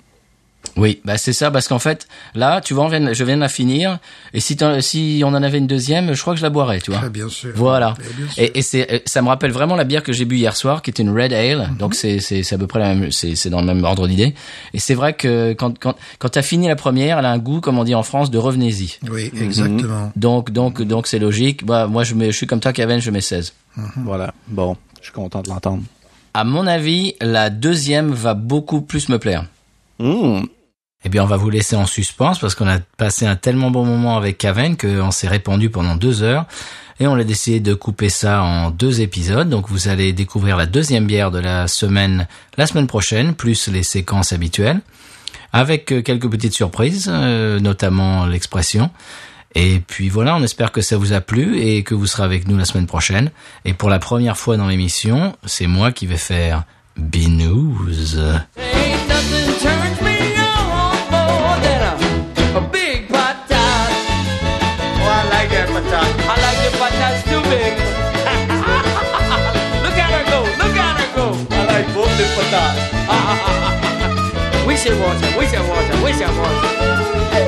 Oui, bah c'est ça, parce qu'en fait, là, tu vois, je viens de la finir, et si, on en avait une deuxième, je crois que je la boirais, tu vois. Ah, bien sûr. Voilà. Eh bien sûr. Et, et c'est, euh, ça me rappelle vraiment la bière que j'ai bu hier soir, qui était une Red Ale. Mhm. Donc c'est, à peu près la même, c'est, dans le même ordre d'idée. Et c'est vrai que quand, quand, quand t'as fini la première, elle a un goût, comme on dit en France, de revenez-y. Oui, exactement. Donc, donc, donc c'est logique. Bah, moi, je mets, je suis comme toi, Kevin, je mets 16. Voilà. Bon, je suis content de l'entendre. À mon avis, la deuxième va beaucoup plus me plaire. Mmh. Eh bien, on va vous laisser en suspens parce qu'on a passé un tellement bon moment avec Caven qu'on s'est répandu pendant deux heures. Et on a décidé de couper ça en deux épisodes. Donc, vous allez découvrir la deuxième bière de la semaine, la semaine prochaine, plus les séquences habituelles. Avec euh, quelques petites surprises, euh, notamment l'expression. Et puis voilà, on espère que ça vous a plu et que vous serez avec nous la semaine prochaine. Et pour la première fois dans l'émission, c'est moi qui vais faire Binous. 混蛋哈哈哈哈哈哈危险我危危险不危危险不危